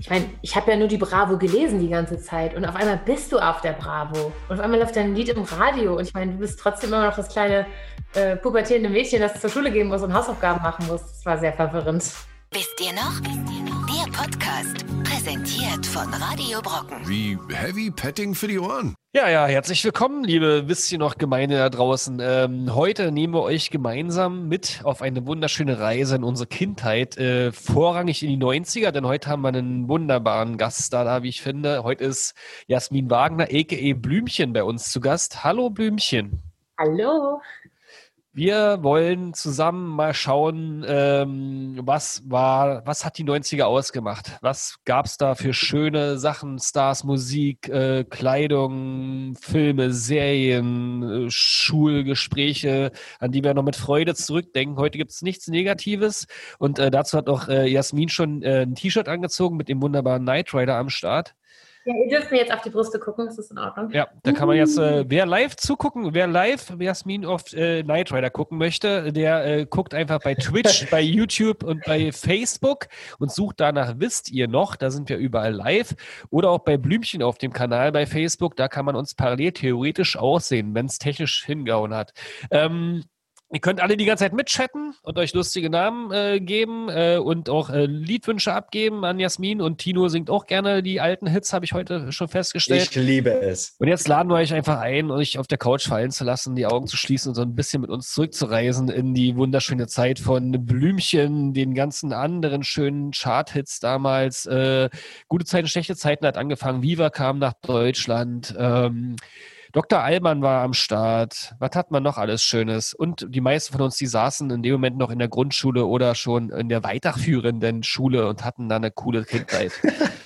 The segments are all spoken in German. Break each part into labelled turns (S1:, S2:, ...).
S1: ich meine, ich habe ja nur die Bravo gelesen die ganze Zeit und auf einmal bist du auf der Bravo und auf einmal läuft dein Lied im Radio und ich meine, du bist trotzdem immer noch das kleine äh, pubertierende Mädchen, das zur Schule gehen muss und Hausaufgaben machen muss. Das war sehr verwirrend.
S2: Wisst ihr noch? Der Podcast, präsentiert von Radio Brocken.
S3: Wie Heavy Petting für die Ohren.
S4: Ja, ja, herzlich willkommen, liebe Wisst ihr noch Gemeinde da draußen. Ähm, heute nehmen wir euch gemeinsam mit auf eine wunderschöne Reise in unsere Kindheit, äh, vorrangig in die 90er, denn heute haben wir einen wunderbaren Gast da, da, wie ich finde. Heute ist Jasmin Wagner, a.k.a. Blümchen, bei uns zu Gast. Hallo Blümchen.
S1: Hallo.
S4: Wir wollen zusammen mal schauen, ähm, was war, was hat die 90er ausgemacht? Was gab es da für schöne Sachen, Stars, Musik, äh, Kleidung, Filme, Serien, äh, Schulgespräche, an die wir noch mit Freude zurückdenken. Heute gibt es nichts Negatives und äh, dazu hat auch äh, Jasmin schon äh, ein T-Shirt angezogen mit dem wunderbaren Knight Rider am Start.
S1: Ja, ihr dürft mir jetzt auf die Brüste gucken, das ist in Ordnung.
S4: Ja, da kann man jetzt, äh, wer live zugucken, wer live Jasmin auf äh, Knight Rider gucken möchte, der äh, guckt einfach bei Twitch, bei YouTube und bei Facebook und sucht danach, wisst ihr noch, da sind wir überall live. Oder auch bei Blümchen auf dem Kanal bei Facebook, da kann man uns parallel theoretisch aussehen, wenn es technisch hingehauen hat. Ähm, Ihr könnt alle die ganze Zeit mitchatten und euch lustige Namen äh, geben äh, und auch äh, Liedwünsche abgeben an Jasmin. Und Tino singt auch gerne die alten Hits, habe ich heute schon festgestellt.
S5: Ich liebe es.
S4: Und jetzt laden wir euch einfach ein, euch auf der Couch fallen zu lassen, die Augen zu schließen und so ein bisschen mit uns zurückzureisen in die wunderschöne Zeit von Blümchen, den ganzen anderen schönen Chart-Hits damals. Äh, gute Zeiten, schlechte Zeiten hat angefangen. Viva kam nach Deutschland. Ähm, Dr. Allmann war am Start. Was hat man noch alles Schönes? Und die meisten von uns, die saßen in dem Moment noch in der Grundschule oder schon in der weiterführenden Schule und hatten da eine coole Kindheit.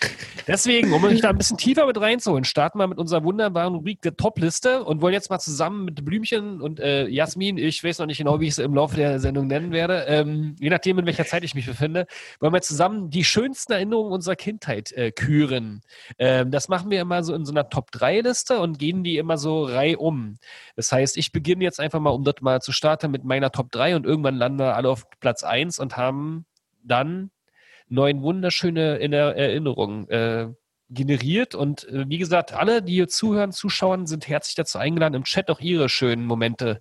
S4: Deswegen, um euch da ein bisschen tiefer mit reinzuholen, starten wir mit unserer wunderbaren Rubrik der Top-Liste und wollen jetzt mal zusammen mit Blümchen und äh, Jasmin, ich weiß noch nicht genau, wie ich es im Laufe der Sendung nennen werde, ähm, je nachdem, in welcher Zeit ich mich befinde, wollen wir zusammen die schönsten Erinnerungen unserer Kindheit äh, küren. Ähm, das machen wir immer so in so einer Top-3-Liste und gehen die immer so reihum. Das heißt, ich beginne jetzt einfach mal, um dort mal zu starten, mit meiner Top 3 und irgendwann landen wir alle auf Platz 1 und haben dann neun wunderschöne Erinnerungen äh, generiert. Und äh, wie gesagt, alle, die hier zuhören, Zuschauern, sind herzlich dazu eingeladen, im Chat auch ihre schönen Momente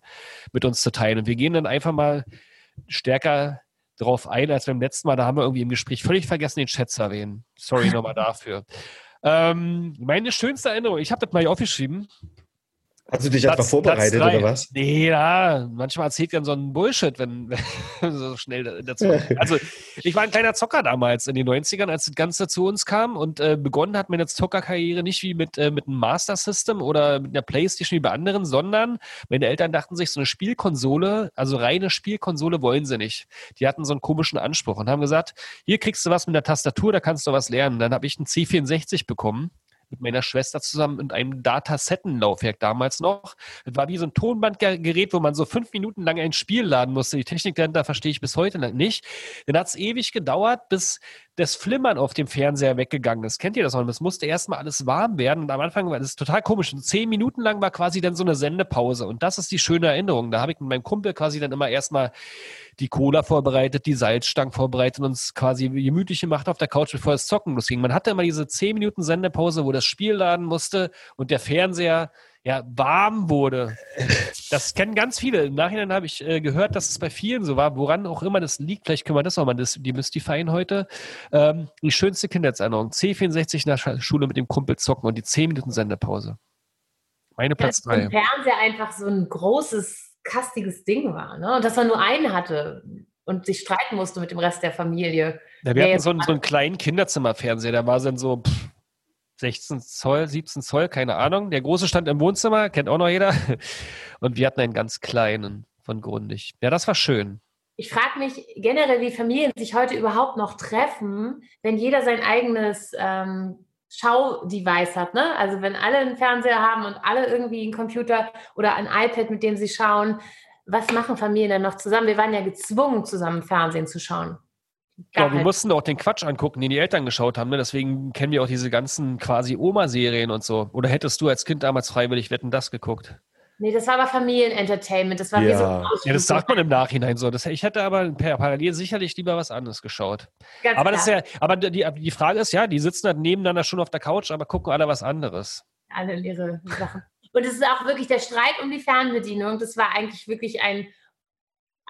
S4: mit uns zu teilen. Und wir gehen dann einfach mal stärker darauf ein, als beim letzten Mal. Da haben wir irgendwie im Gespräch völlig vergessen, den Chat zu erwähnen. Sorry nochmal dafür. Ähm, meine schönste Erinnerung, ich habe das mal hier aufgeschrieben.
S5: Hast du dich Platz, einfach vorbereitet oder was?
S4: Nee, ja, manchmal erzählt man so einen Bullshit, wenn, wenn so schnell dazu. Also, ich war ein kleiner Zocker damals in den 90ern, als das Ganze zu uns kam und äh, begonnen hat meine Zockerkarriere nicht wie mit, äh, mit einem Master System oder mit einer Playstation wie bei anderen, sondern meine Eltern dachten sich, so eine Spielkonsole, also reine Spielkonsole wollen sie nicht. Die hatten so einen komischen Anspruch und haben gesagt, hier kriegst du was mit der Tastatur, da kannst du was lernen. Dann habe ich einen C64 bekommen mit meiner Schwester zusammen in einem Datasettenlaufwerk damals noch. Das war wie so ein Tonbandgerät, wo man so fünf Minuten lang ein Spiel laden musste. Die Technik dahinter verstehe ich bis heute nicht. Dann hat es ewig gedauert, bis das Flimmern auf dem Fernseher weggegangen ist. Kennt ihr das noch? Das musste erstmal alles warm werden und am Anfang war das total komisch. Und zehn Minuten lang war quasi dann so eine Sendepause und das ist die schöne Erinnerung. Da habe ich mit meinem Kumpel quasi dann immer erstmal die Cola vorbereitet, die Salzstangen vorbereitet und uns quasi gemütlich gemacht auf der Couch, bevor es zocken losging. Man hatte immer diese zehn Minuten Sendepause, wo das Spiel laden musste und der Fernseher ja, warm wurde. Das kennen ganz viele. Im Nachhinein habe ich äh, gehört, dass es bei vielen so war, woran auch immer das liegt. Vielleicht können wir das auch mal das, demystifyen heute. Ähm, die schönste Kindheitserinnerung. C64 nach der Schule mit dem Kumpel zocken und die 10 Minuten Sendepause. Meine Platz 3.
S1: Dass der Fernseher einfach so ein großes, kastiges Ding war. Ne? Und dass man nur einen hatte und sich streiten musste mit dem Rest der Familie.
S4: Ja, wir hatten so einen, so einen kleinen Kinderzimmerfernseher, der war dann so pff, 16 Zoll, 17 Zoll, keine Ahnung. Der große stand im Wohnzimmer, kennt auch noch jeder. Und wir hatten einen ganz kleinen von Grundig. Ja, das war schön.
S1: Ich frage mich generell, wie Familien sich heute überhaupt noch treffen, wenn jeder sein eigenes ähm, Schaudevice hat. Ne? Also wenn alle einen Fernseher haben und alle irgendwie einen Computer oder ein iPad, mit dem sie schauen. Was machen Familien dann noch zusammen? Wir waren ja gezwungen, zusammen Fernsehen zu schauen.
S4: Ja, wir mussten auch den Quatsch angucken, den die Eltern geschaut haben. Ne? Deswegen kennen wir auch diese ganzen quasi Oma-Serien und so. Oder hättest du als Kind damals freiwillig Wetten das geguckt?
S1: Nee, das war aber Familienentertainment. Das war wie so
S5: Ja.
S4: Ja, das sagt man im Nachhinein so. Das, ich hätte aber per- parallel sicherlich lieber was anderes geschaut.
S1: Ganz
S4: Aber das ist ja, aber die, die Frage ist ja, die sitzen halt nebeneinander schon auf der Couch, aber gucken alle was anderes.
S1: alle ihre Sachen. Und es ist auch wirklich der Streit um die Fernbedienung. Das war eigentlich wirklich ein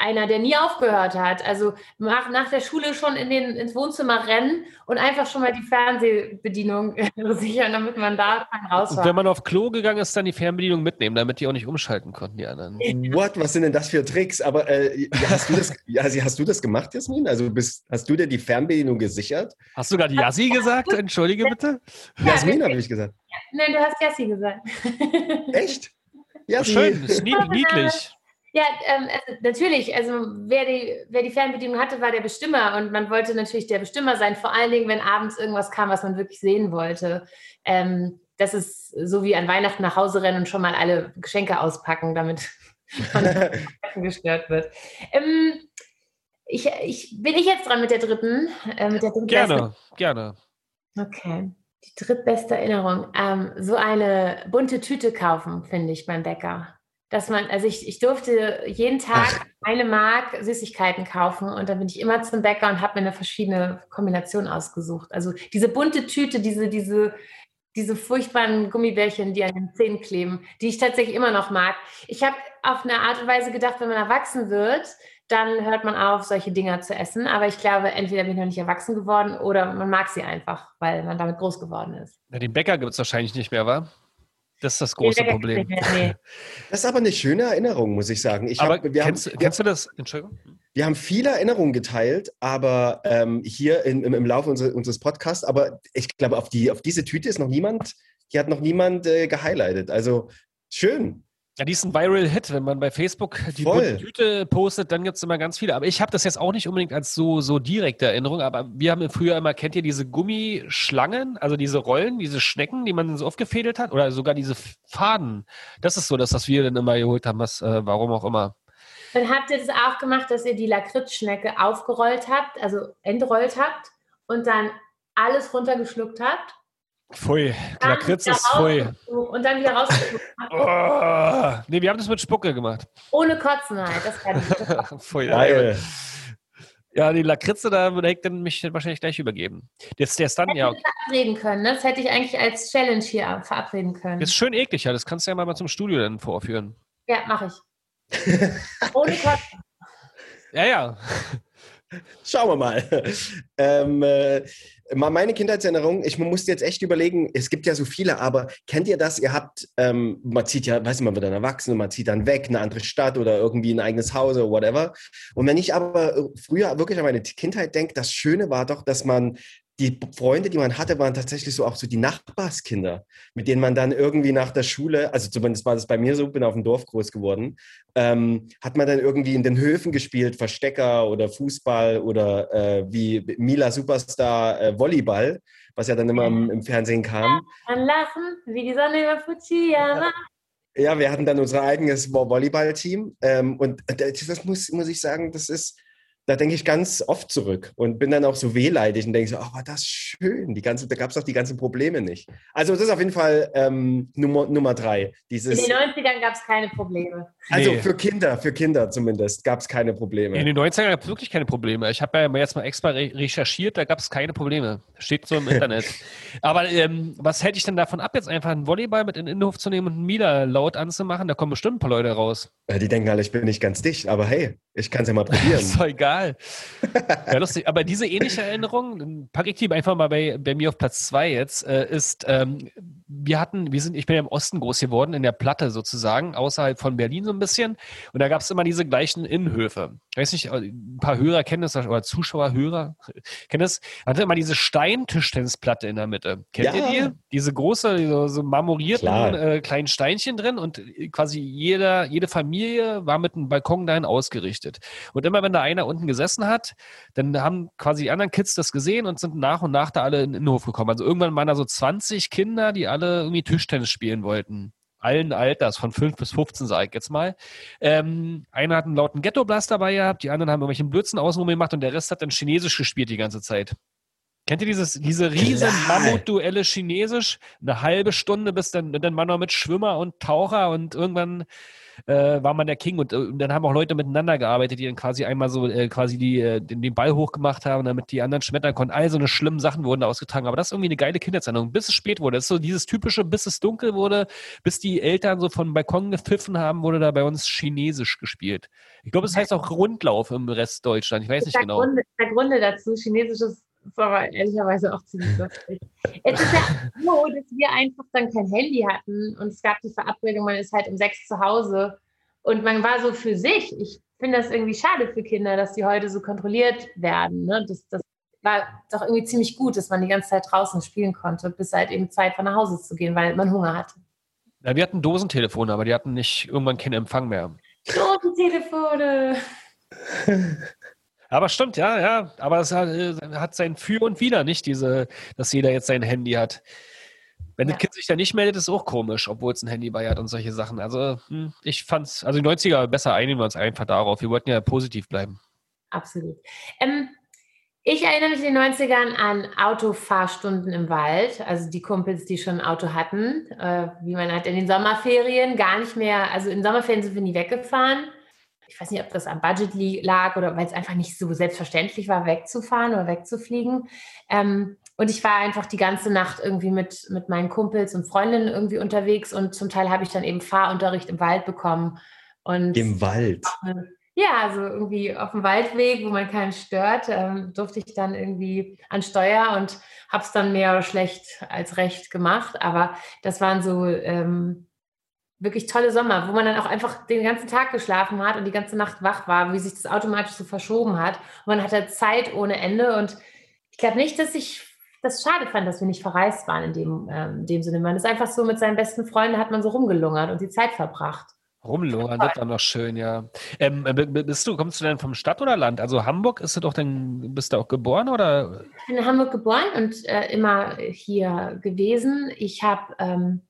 S1: einer, der nie aufgehört hat. Also nach, nach der Schule schon in den, ins Wohnzimmer rennen und einfach schon mal die Fernsehbedienung sichern, damit man da raus
S4: Und
S1: war.
S4: wenn man auf Klo gegangen ist, dann die Fernbedienung mitnehmen, damit die auch nicht umschalten konnten, die anderen.
S5: What? Was sind denn das für Tricks? Aber äh, hast, du das, ja, also hast du das gemacht, Jasmin? Also bist, hast du dir die Fernbedienung gesichert?
S4: Hast du gerade Yassi gesagt? Entschuldige bitte.
S1: Ja,
S5: Jasmin, habe ich gesagt.
S1: Nein, du hast Jessie gesagt.
S5: Echt?
S4: Oh,
S5: Jasmin.
S4: schön, niedlich.
S1: Ja, ähm, also natürlich. Also wer die, wer die Fernbedienung hatte, war der Bestimmer und man wollte natürlich der Bestimmer sein. Vor allen Dingen, wenn abends irgendwas kam, was man wirklich sehen wollte. Ähm, das ist so wie an Weihnachten nach Hause rennen und schon mal alle Geschenke auspacken, damit man nicht gestört wird. Ähm, ich, ich, bin ich jetzt dran mit der dritten? Äh, mit der dritten
S4: Gerne, gerne.
S1: Okay. Die drittbeste Erinnerung. Ähm, so eine bunte Tüte kaufen, finde ich, beim Bäcker. Dass man, also ich, ich durfte jeden Tag eine Mark Süßigkeiten kaufen und dann bin ich immer zum Bäcker und habe mir eine verschiedene Kombination ausgesucht. Also diese bunte Tüte, diese, diese, diese furchtbaren Gummibärchen, die an den Zähnen kleben, die ich tatsächlich immer noch mag. Ich habe auf eine Art und Weise gedacht, wenn man erwachsen wird, dann hört man auf, solche Dinger zu essen. Aber ich glaube, entweder bin ich noch nicht erwachsen geworden oder man mag sie einfach, weil man damit groß geworden ist.
S4: Ja, den Bäcker gibt es wahrscheinlich nicht mehr, wa? Das ist das große Problem.
S5: Das ist aber eine schöne Erinnerung, muss ich sagen. Ich
S4: Aber
S5: hab, wir, haben,
S4: kennst, kennst du das? Entschuldigung?
S5: wir haben viele Erinnerungen geteilt, aber ähm, hier in, im, im Laufe unseres, unseres Podcasts, aber ich glaube, auf, die, auf diese Tüte ist noch niemand, die hat noch niemand äh, gehighlightet. Also schön.
S4: Ja, die ist ein Viral-Hit. Wenn man bei Facebook die
S5: Voll.
S4: Tüte postet, dann gibt es immer ganz viele. Aber ich habe das jetzt auch nicht unbedingt als so, so direkte Erinnerung. Aber wir haben früher immer, kennt ihr diese Gummischlangen, also diese Rollen, diese Schnecken, die man so aufgefädelt hat? Oder sogar diese Faden. Das ist so das, was wir dann immer geholt haben, was, äh, warum auch immer.
S1: Dann habt ihr das auch gemacht, dass ihr die Lakritzschnecke aufgerollt habt, also entrollt habt und dann alles runtergeschluckt habt.
S4: Pfui,
S1: Dann
S4: Lakritz
S1: wieder
S4: ist pfui.
S1: Und dann wieder habt.
S4: Oh, nee, wir haben das mit Spucke gemacht.
S1: Ohne Kotzen halt. Das kann ich.
S4: pfui,
S5: Geil.
S4: Ja, die Lakritze, da würde ich dann mich wahrscheinlich gleich übergeben. Jetzt der Stun, ja,
S1: verabreden können. ne? Das hätte ich eigentlich als Challenge hier verabreden können.
S4: ist schön eklig, ja. Das kannst du ja mal zum Studio dann vorführen.
S1: Ja, mache ich. Ohne Kotzen.
S4: Ja, ja.
S5: Schauen wir mal. Ähm, äh, meine Kindheitserinnerung, ich musste jetzt echt überlegen, es gibt ja so viele, aber kennt ihr das? Ihr habt, ähm, man zieht ja, weiß nicht, man wird dann erwachsen und man zieht dann weg, eine andere Stadt oder irgendwie ein eigenes Haus oder whatever. Und wenn ich aber äh, früher wirklich an meine Kindheit denke, das Schöne war doch, dass man die Freunde, die man hatte, waren tatsächlich so auch so die Nachbarskinder, mit denen man dann irgendwie nach der Schule, also zumindest war das bei mir so, bin auf dem Dorf groß geworden, ähm, hat man dann irgendwie in den Höfen gespielt, Verstecker oder Fußball oder äh, wie Mila Superstar äh, Volleyball, was ja dann immer im, im Fernsehen kam.
S1: Dann lachen, wie die Sonne über Fujiyama.
S5: Ja, wir hatten dann unser eigenes Vo- Volleyballteam ähm, und das, das muss, muss ich sagen, das ist, da denke ich ganz oft zurück und bin dann auch so wehleidig und denke so, ach, war das schön, die ganze, da gab es doch die ganzen Probleme nicht. Also das ist auf jeden Fall ähm, Nummer, Nummer drei.
S1: In
S5: Dieses,
S1: den 90ern gab es keine Probleme.
S5: also
S4: Nee.
S5: für Kinder, für Kinder zumindest, gab es keine Probleme.
S4: In den 90ern gab es wirklich keine Probleme. Ich habe ja jetzt mal extra re recherchiert, da gab es keine Probleme. Steht so im Internet. Aber ähm, was hätte ich denn davon ab, jetzt einfach einen Volleyball mit in den Innenhof zu nehmen und einen Mieder laut anzumachen? Da kommen bestimmt ein paar Leute raus.
S5: Äh, Die denken alle, ich bin nicht ganz dicht, aber hey, ich kann es ja mal
S4: Ist
S5: probieren.
S4: doch egal. Ja, lustig. Aber diese ähnliche Erinnerung, packe ich die einfach mal bei, bei mir auf Platz zwei jetzt, äh, ist, ähm, wir hatten, wir sind, ich bin ja im Osten groß geworden, in der Platte sozusagen, außerhalb von Berlin so ein bisschen. Und da gab es immer diese gleichen Innenhöfe. Ich weiß nicht, ein paar Hörer kennen das, oder Zuschauer, Hörer kennen das. Da hatte immer diese Steintischtennisplatte in der Mitte. Kennt
S5: Ja.
S4: ihr die? Diese große, diese, so marmorierten äh, kleinen Steinchen drin und quasi jeder, jede Familie war mit einem Balkon dahin ausgerichtet. Und immer wenn da einer unten gesessen hat, dann haben quasi die anderen Kids das gesehen und sind nach und nach da alle in den Innenhof gekommen. Also irgendwann waren da so 20 Kinder, die alle irgendwie Tischtennis spielen wollten. Allen Alters, von 5 bis 15, sage ich jetzt mal. Ähm, einer hat einen lauten Ghetto-Blast dabei gehabt, die anderen haben irgendwelchen Blödsinn außenrum gemacht und der Rest hat dann Chinesisch gespielt die ganze Zeit. Kennt ihr dieses, diese riesen. Mammutduelle Chinesisch? Eine halbe Stunde, bis dann, dann war noch mit Schwimmer und Taucher und irgendwann äh, war man der King und, äh, und dann haben auch Leute miteinander gearbeitet, die dann quasi einmal so äh, quasi die, äh, den, den Ball hochgemacht haben, damit die anderen schmettern konnten. All so eine schlimmen Sachen wurden da ausgetragen. Aber das ist irgendwie eine geile Kindheitserinnerung. Bis es spät wurde. Das ist so dieses typische, bis es dunkel wurde, bis die Eltern so vom Balkon gepfiffen haben, wurde da bei uns Chinesisch gespielt. Ich glaube, es heißt auch Rundlauf im Rest Deutschland. Ich weiß nicht
S1: der,
S4: genau.
S1: Gründe, der Gründe dazu, Chinesisch ist ist aber ehrlicherweise auch ziemlich lustig. Es ist ja so, dass wir einfach dann kein Handy hatten und es gab die Verabredung, man ist halt um sechs zu Hause und man war so für sich. Ich finde das irgendwie schade für Kinder, dass die heute so kontrolliert werden. Ne? Das, das war doch irgendwie ziemlich gut, dass man die ganze Zeit draußen spielen konnte, bis halt eben Zeit war, nach Hause zu gehen, weil man Hunger hatte.
S4: Ja, wir hatten Dosentelefone, aber die hatten nicht irgendwann keinen Empfang mehr.
S1: Dosentelefone.
S4: Aber stimmt, ja, ja. Aber es hat, äh, hat sein Für und Wider, nicht diese, dass jeder jetzt sein Handy hat. Wenn
S1: Ja.
S4: das Kind sich da nicht meldet, ist auch komisch, obwohl es ein Handy bei hat und solche Sachen. Also hm, ich fand's, also die 90er besser einigen wir uns einfach darauf. Wir wollten ja positiv bleiben.
S1: Absolut. Ähm, ich erinnere mich in den 90ern an Autofahrstunden im Wald, also die Kumpels, die schon ein Auto hatten, äh, wie man halt in den Sommerferien gar nicht mehr, also in Sommerferien sind wir nie weggefahren. Ich weiß nicht, ob das am Budget lag oder weil es einfach nicht so selbstverständlich war, wegzufahren oder wegzufliegen. Ähm, und ich war einfach die ganze Nacht irgendwie mit, mit meinen Kumpels und Freundinnen irgendwie unterwegs und zum Teil habe ich dann eben Fahrunterricht im Wald bekommen. Und
S5: Im Wald.
S1: ja, also irgendwie auf dem Waldweg, wo man keinen stört, ähm, durfte ich dann irgendwie an Steuer und habe es dann mehr schlecht als recht gemacht. Aber das waren so ähm, wirklich tolle Sommer, wo man dann auch einfach den ganzen Tag geschlafen hat und die ganze Nacht wach war, wie sich das automatisch so verschoben hat. Und man hatte Zeit ohne Ende. Und ich glaube nicht, dass ich das schade fand, dass wir nicht verreist waren in dem, ähm, in dem Sinne. Man ist einfach so mit seinen besten Freunden, hat man so rumgelungert und die Zeit verbracht.
S4: Rumlungern, das war noch schön, ja. Ähm, b- bist du, kommst du denn vom Stadt oder Land? Also Hamburg, ist du doch dann, bist du auch geboren oder?
S1: Ich bin in Hamburg geboren und äh, immer hier gewesen. Ich habe, ähm,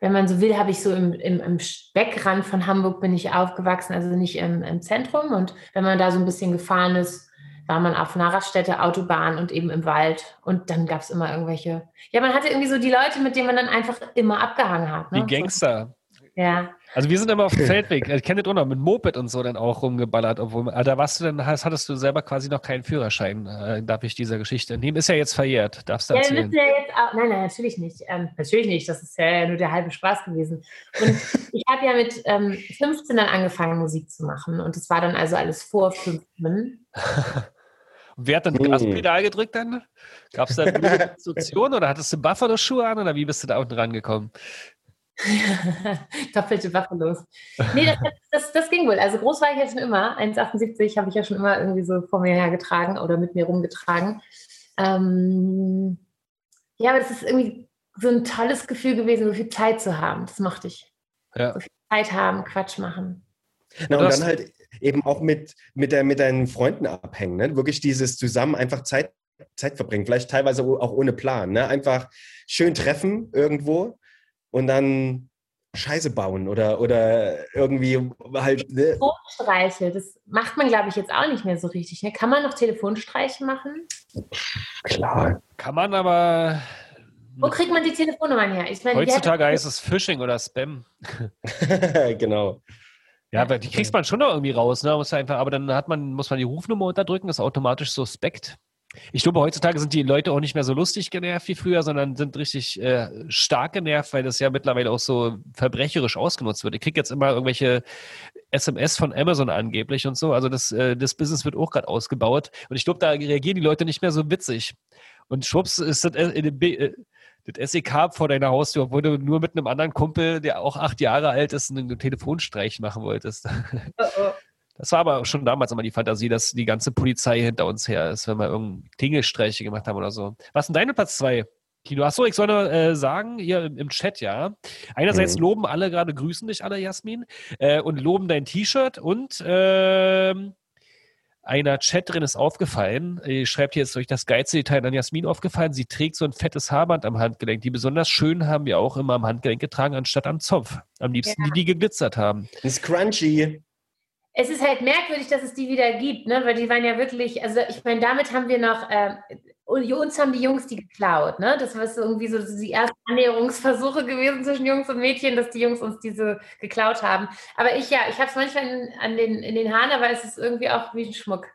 S1: wenn man so will, habe ich so im, im, im Speckrand von Hamburg bin ich aufgewachsen, also nicht im, im Zentrum. Und wenn man da so ein bisschen gefahren ist, war man auf einer Autobahn und eben im Wald. Und dann gab es immer irgendwelche, ja, man hatte irgendwie so die Leute, mit denen man dann einfach immer abgehangen hat. Ne?
S4: Die Gangster.
S1: Ja.
S4: Also wir sind immer auf dem Feldweg. Ich kenne das auch noch mit Moped und so dann auch rumgeballert, obwohl da warst du dann, hast, hattest du selber quasi noch keinen Führerschein, äh, darf ich dieser Geschichte entnehmen. Ist ja jetzt verjährt, darfst du
S1: Ja,
S4: erzählen.
S1: ja jetzt auch, nein, nein, natürlich nicht. Ähm, natürlich nicht, das ist ja nur der halbe Spaß gewesen. Und ich habe ja mit ähm, 15 dann angefangen, Musik zu machen. Und das war dann also alles vor 15.
S4: Wer hat dann
S5: Hm.
S4: Gaspedal gedrückt dann? Gab es da eine Instruktion oder hattest du Buffalo-Schuhe an oder wie bist du da unten rangekommen?
S1: Doppelte Waffe los. Nee, das, das, das ging wohl. Also groß war ich ja schon immer. 1,78 habe ich ja schon immer irgendwie so vor mir hergetragen oder mit mir rumgetragen. Ähm, ja, aber das ist irgendwie so ein tolles Gefühl gewesen, so viel Zeit zu haben. Das mochte ich.
S4: Ja.
S1: Zeit haben, Quatsch machen.
S5: Na, und dann halt eben auch mit, mit, der, mit deinen Freunden abhängen. Ne? Wirklich dieses zusammen einfach Zeit, Zeit verbringen. Vielleicht teilweise auch ohne Plan. Ne? Einfach schön treffen irgendwo und dann Scheiße bauen oder, oder irgendwie halt. Ne?
S1: Telefonstreiche, das macht man, glaube ich, jetzt auch nicht mehr so richtig. Ne? Kann man noch Telefonstreiche machen?
S5: Klar.
S4: Kann man aber.
S1: Wo kriegt man die Telefonnummern her? Ich meine, die
S4: Heutzutage heißt es Phishing oder Spam.
S5: genau.
S4: Ja, aber die kriegst man schon noch irgendwie raus, ne? Muss einfach, aber dann hat man, muss man die Rufnummer unterdrücken, ist automatisch suspekt. Ich glaube, heutzutage sind die Leute auch nicht mehr so lustig genervt wie früher, sondern sind richtig äh, stark genervt, weil das ja mittlerweile auch so verbrecherisch ausgenutzt wird. Ich krieg jetzt immer irgendwelche SMS von Amazon angeblich und so. Also das, äh, das Business wird auch gerade ausgebaut. Und ich glaube, da reagieren die Leute nicht mehr so witzig. Und schwupps ist das, äh, B- äh, das SEK vor deiner Haustür, obwohl du nur mit einem anderen Kumpel, der auch acht Jahre alt ist, einen Telefonstreich machen wolltest.
S1: Oh, oh.
S4: Das war aber schon damals immer die Fantasie, dass die ganze Polizei hinter uns her ist, wenn wir irgendeinen Klingelstreiche gemacht haben oder so. Was ist denn deine Platz zwei? Kino, achso, ich soll nur äh, sagen, hier im, im Chat, ja. Einerseits
S5: Mhm.
S4: loben alle gerade, grüßen dich alle, Jasmin, äh, und loben dein T-Shirt und ähm, einer Chatterin ist aufgefallen, äh, schreibt hier jetzt durch das geilste Detail an Jasmin aufgefallen, sie trägt so ein fettes Haarband am Handgelenk. Die besonders schön haben wir auch immer am Handgelenk getragen, anstatt am Zopf. Am liebsten
S1: Ja.
S4: die, die geglitzert haben.
S5: Ein Scrunchy.
S1: Es ist halt merkwürdig, dass es die wieder gibt, ne? weil die waren ja wirklich, also ich meine, damit haben wir noch, äh, uns haben die Jungs die geklaut, ne? Das war so irgendwie so die ersten Annäherungsversuche gewesen zwischen Jungs und Mädchen, dass die Jungs uns diese geklaut haben. Aber ich ja, ich habe es manchmal in, an den, in den Haaren, aber es ist irgendwie auch wie ein Schmuck.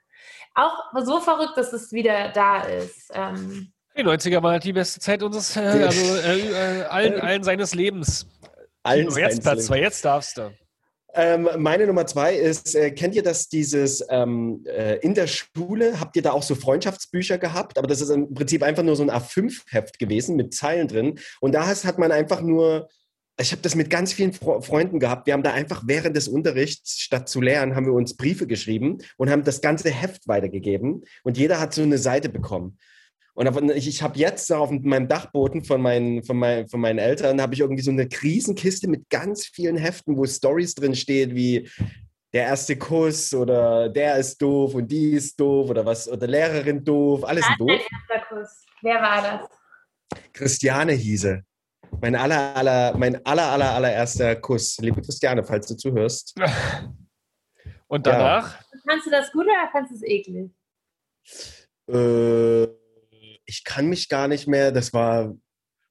S1: Auch so verrückt, dass es wieder da ist. Ähm,
S4: die 90er war halt die beste Zeit unseres, äh, also äh, äh, allen, allen seines Lebens.
S5: Allen
S4: jetzt Platz zwei, jetzt darfst du.
S5: Ähm, meine Nummer zwei ist, äh, kennt ihr das, dieses ähm, äh, in der Schule, habt ihr da auch so Freundschaftsbücher gehabt? Aber das ist im Prinzip einfach nur so ein A5-Heft gewesen mit Zeilen drin. Und da hat man einfach nur, ich habe das mit ganz vielen Fre Freunden gehabt. Wir haben da einfach während des Unterrichts, statt zu lernen, haben wir uns Briefe geschrieben und haben das ganze Heft weitergegeben. Und jeder hat so eine Seite bekommen. Und ich, ich habe jetzt auf meinem Dachboden von meinen, von, mein, von meinen Eltern, habe ich irgendwie so eine Riesenkiste mit ganz vielen Heften, wo Stories drin stehen, wie der erste Kuss oder der ist doof und die ist doof oder was, oder Lehrerin doof, alles doof.
S1: erster Kuss? Wer war das?
S5: Christiane hieße. Mein aller, aller, mein aller, aller, allererster Kuss. Liebe Christiane, falls du zuhörst.
S4: Und danach?
S1: Ja. Fandest du das gut oder fandest du es eklig?
S5: Äh, ich kann mich gar nicht mehr, das war,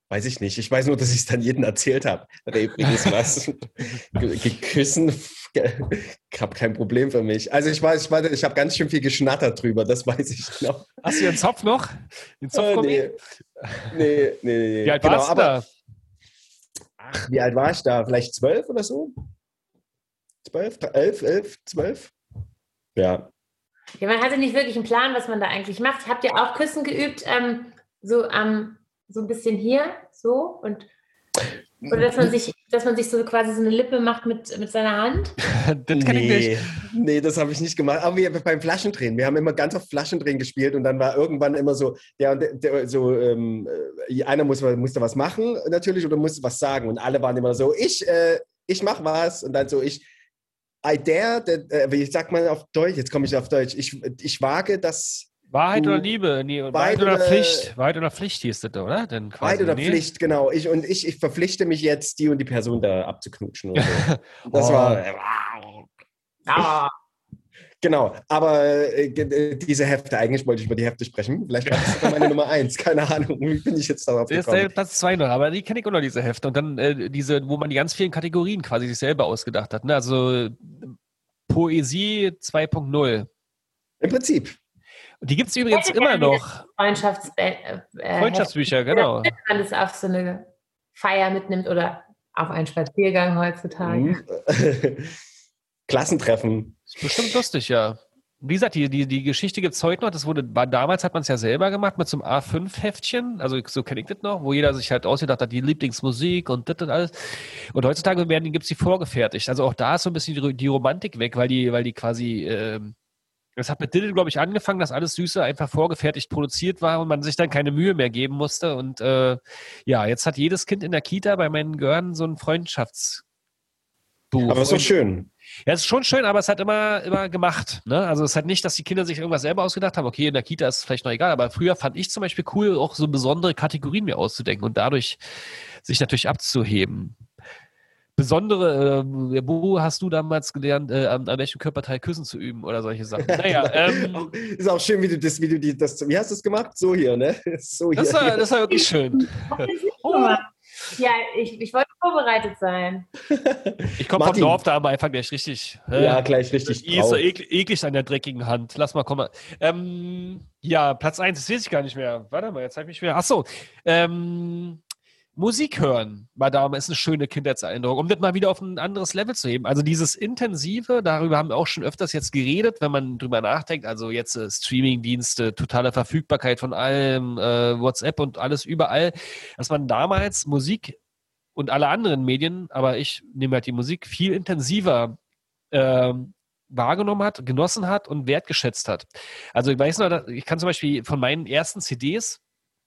S5: weiß ich nicht. Ich weiß nur, dass ich es dann jedem erzählt habe. Hat er übrigens was geküssen. Ich habe kein Problem für mich. Also ich weiß, ich, weiß, ich habe ganz schön viel geschnattert drüber, das weiß ich noch.
S4: Hast du den Zopf noch? Den Zopf
S5: äh, nee. nee, nee, nee.
S4: Wie alt genau, warst du da?
S5: Ach, wie alt war ich da? Vielleicht zwölf oder so? Zwölf, elf, elf, zwölf? Ja.
S1: Ja, man hatte nicht wirklich einen Plan, was man da eigentlich macht. Habt ihr auch Küssen geübt, ähm, so am, so ein bisschen hier, so und oder dass man sich, dass man sich so quasi so eine Lippe macht mit, mit seiner Hand?
S5: das kann nee, ich nicht. Nee, das habe ich nicht gemacht. Aber wir beim Flaschendrehen, wir haben immer ganz oft Flaschendrehen gespielt und dann war irgendwann immer so, der, der so, ähm, äh, einer muss, musste was machen natürlich oder musste was sagen und alle waren immer so, ich, äh, ich mach was und dann so, ich, I dare, äh, wie sagt man auf Deutsch? Jetzt komme ich auf Deutsch. Ich, ich wage das.
S4: Wahrheit oder Liebe? Nee, Wahrheit, Wahrheit oder, oder, Pflicht? Wahrheit oder Pflicht hieß das, oder?
S5: Denn quasi, Wahrheit oder nee. Pflicht, genau. Ich, und ich, ich verpflichte mich jetzt, die und die Person da abzuknutschen. So. Das oh. war. Ja. Genau, aber äh, äh, diese Hefte, eigentlich wollte ich über die Hefte sprechen. Vielleicht war das meine Nummer eins, keine Ahnung. Wie bin ich jetzt darauf gekommen? Das ist
S4: Platz zwei noch, aber die kenne ich auch noch, diese Hefte. Und dann äh, diese, wo man die ganz vielen Kategorien quasi sich selber ausgedacht hat. Ne? Also Poesie 2.0.
S5: Im Prinzip.
S4: Und die gibt es übrigens immer noch.
S1: Freundschafts äh,
S4: äh, Freundschaftsbücher, genau.
S1: Wenn man das auf so eine Feier mitnimmt oder auf einen Spaziergang heutzutage.
S5: Klassentreffen.
S4: Ist bestimmt lustig, ja. Wie gesagt, die, die, die Geschichte gibt es heute noch. Das wurde, war, damals hat man es ja selber gemacht mit so einem A5-Heftchen. Also so kenne ich das noch, wo jeder sich halt ausgedacht hat, die Lieblingsmusik und das und alles. Und heutzutage werden gibt es die vorgefertigt. Also auch da ist so ein bisschen die, die Romantik weg, weil die, weil die quasi, äh, das hat mit Diddle, glaube ich, angefangen, dass alles Süße einfach vorgefertigt produziert war und man sich dann keine Mühe mehr geben musste. Und äh, ja, jetzt hat jedes Kind in der Kita bei meinen Gehörden so ein Freundschaftsbuch.
S5: Aber ist doch schön.
S4: Ja, es ist schon schön, aber es hat immer, immer gemacht. Ne? Also es hat nicht, dass die Kinder sich irgendwas selber ausgedacht haben. Okay, in der Kita ist es vielleicht noch egal, aber früher fand ich zum Beispiel cool, auch so besondere Kategorien mir auszudenken und dadurch sich natürlich abzuheben. Besondere, äh, wo hast du damals gelernt, äh, an, an, welchem Körperteil Küssen zu üben oder solche Sachen? Naja, ähm,
S5: ist auch schön, wie du das, wie du die, das, wie hast du das gemacht? So hier, ne? So
S4: hier. Das war, das war wirklich schön.
S1: oh. Ja, ich, ich wollte vorbereitet sein.
S4: Ich komme vom Dorf, da haben wir einfach gleich richtig.
S5: Äh, ja, gleich richtig.
S4: Ist so eklig, eklig an der dreckigen Hand. Lass mal kommen. Ähm, ja, Platz 1, das weiß ich gar nicht mehr. Warte mal, jetzt habe ich mich wieder. Achso. Ähm, Musik hören war damals eine schöne Kindheitserinnerung, um das mal wieder auf ein anderes Level zu heben. Also dieses Intensive, darüber haben wir auch schon öfters jetzt geredet, wenn man drüber nachdenkt. Also jetzt äh, Streamingdienste, totale Verfügbarkeit von allem, äh, WhatsApp und alles überall, dass man damals Musik und alle anderen Medien, aber ich nehme halt die Musik viel intensiver äh, wahrgenommen hat, genossen hat und wertgeschätzt hat. Also ich weiß noch, ich kann zum Beispiel von meinen ersten CDs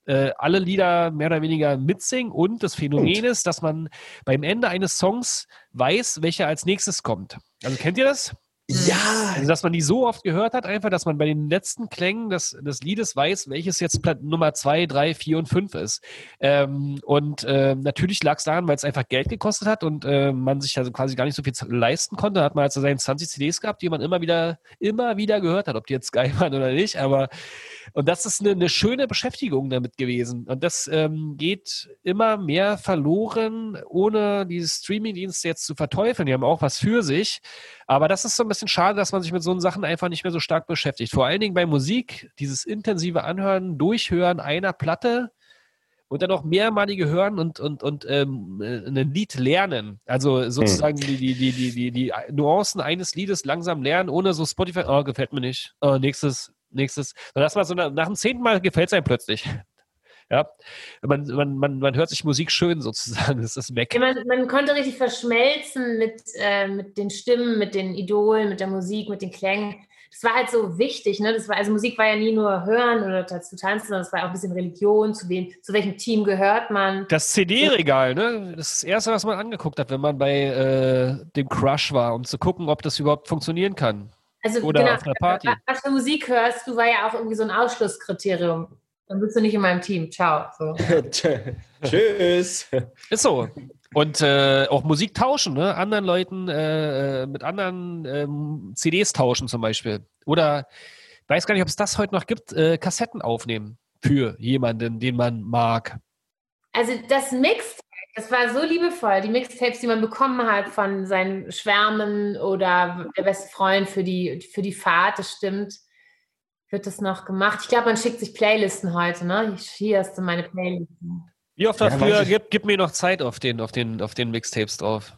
S4: äh, alle Lieder mehr oder weniger mitsingen und das Phänomen ist, dass man beim Ende eines Songs weiß, welcher als nächstes kommt. Also kennt ihr das?
S5: Ja,
S4: Also, dass man die so oft gehört hat, einfach, dass man bei den letzten Klängen des, des Liedes weiß, welches jetzt Pla- Nummer 2, 3, 4 und 5 ist. Ähm, und ähm, natürlich lag es daran, weil es einfach Geld gekostet hat und äh, man sich also quasi gar nicht so viel leisten konnte. Da hat man also seine 20 CDs gehabt, die man immer wieder, immer wieder gehört hat, ob die jetzt geil waren oder nicht. Aber und das ist eine, eine schöne Beschäftigung damit gewesen. Und das ähm, geht immer mehr verloren, ohne diese Streamingdienste jetzt zu verteufeln. Die haben auch was für sich. Aber das ist so ein bisschen schade, dass man sich mit so Sachen einfach nicht mehr so stark beschäftigt. Vor allen Dingen bei Musik, dieses intensive Anhören, Durchhören einer Platte und dann auch mehrmalige hören und, und, und ähm, äh, ein Lied lernen. Also sozusagen die, die, die, die, die, die Nuancen eines Liedes langsam lernen, ohne so Spotify, oh, gefällt mir nicht. Oh, nächstes, nächstes. Dann lass mal so nach, nach dem zehnten Mal gefällt es einem plötzlich. Ja, man, man, man, man hört sich Musik schön sozusagen, das ist weg.
S1: Ja, man, man konnte richtig verschmelzen mit, äh, mit den Stimmen, mit den Idolen, mit der Musik, mit den Klängen. Das war halt so wichtig, ne? Das war, also Musik war ja nie nur hören oder dazu tanzen, sondern es war auch ein bisschen Religion, zu wem, zu welchem Team gehört man.
S4: Das CD-Regal, ne? Das ist das Erste, was man angeguckt hat, wenn man bei äh, dem Crush war, um zu gucken, ob das überhaupt funktionieren kann.
S1: Also
S4: Oder auf einer Party.
S1: wa- Was für Musik hörst du, war ja auch irgendwie so ein Ausschlusskriterium. Dann bist du nicht in meinem Team. Ciao. So.
S5: tschüss.
S4: Ist so. Und äh, auch Musik tauschen, ne? Anderen Leuten, äh, äh, mit anderen ähm, CDs tauschen zum Beispiel. Oder weiß gar nicht, ob es das heute noch gibt, äh, Kassetten aufnehmen für jemanden, den man mag.
S1: Also das Mixtape, das war so liebevoll. Die Mixtapes, die man bekommen hat von seinen Schwärmen oder der beste Freund für die, für die Fahrt, das stimmt. Wird das noch gemacht? Ich glaube, man schickt sich Playlisten heute, ne? Hier hast du meine Playlisten.
S4: Wie oft war
S5: Ja,
S4: früher, gib, gib mir noch Zeit auf den, auf den, auf den Mixtapes drauf.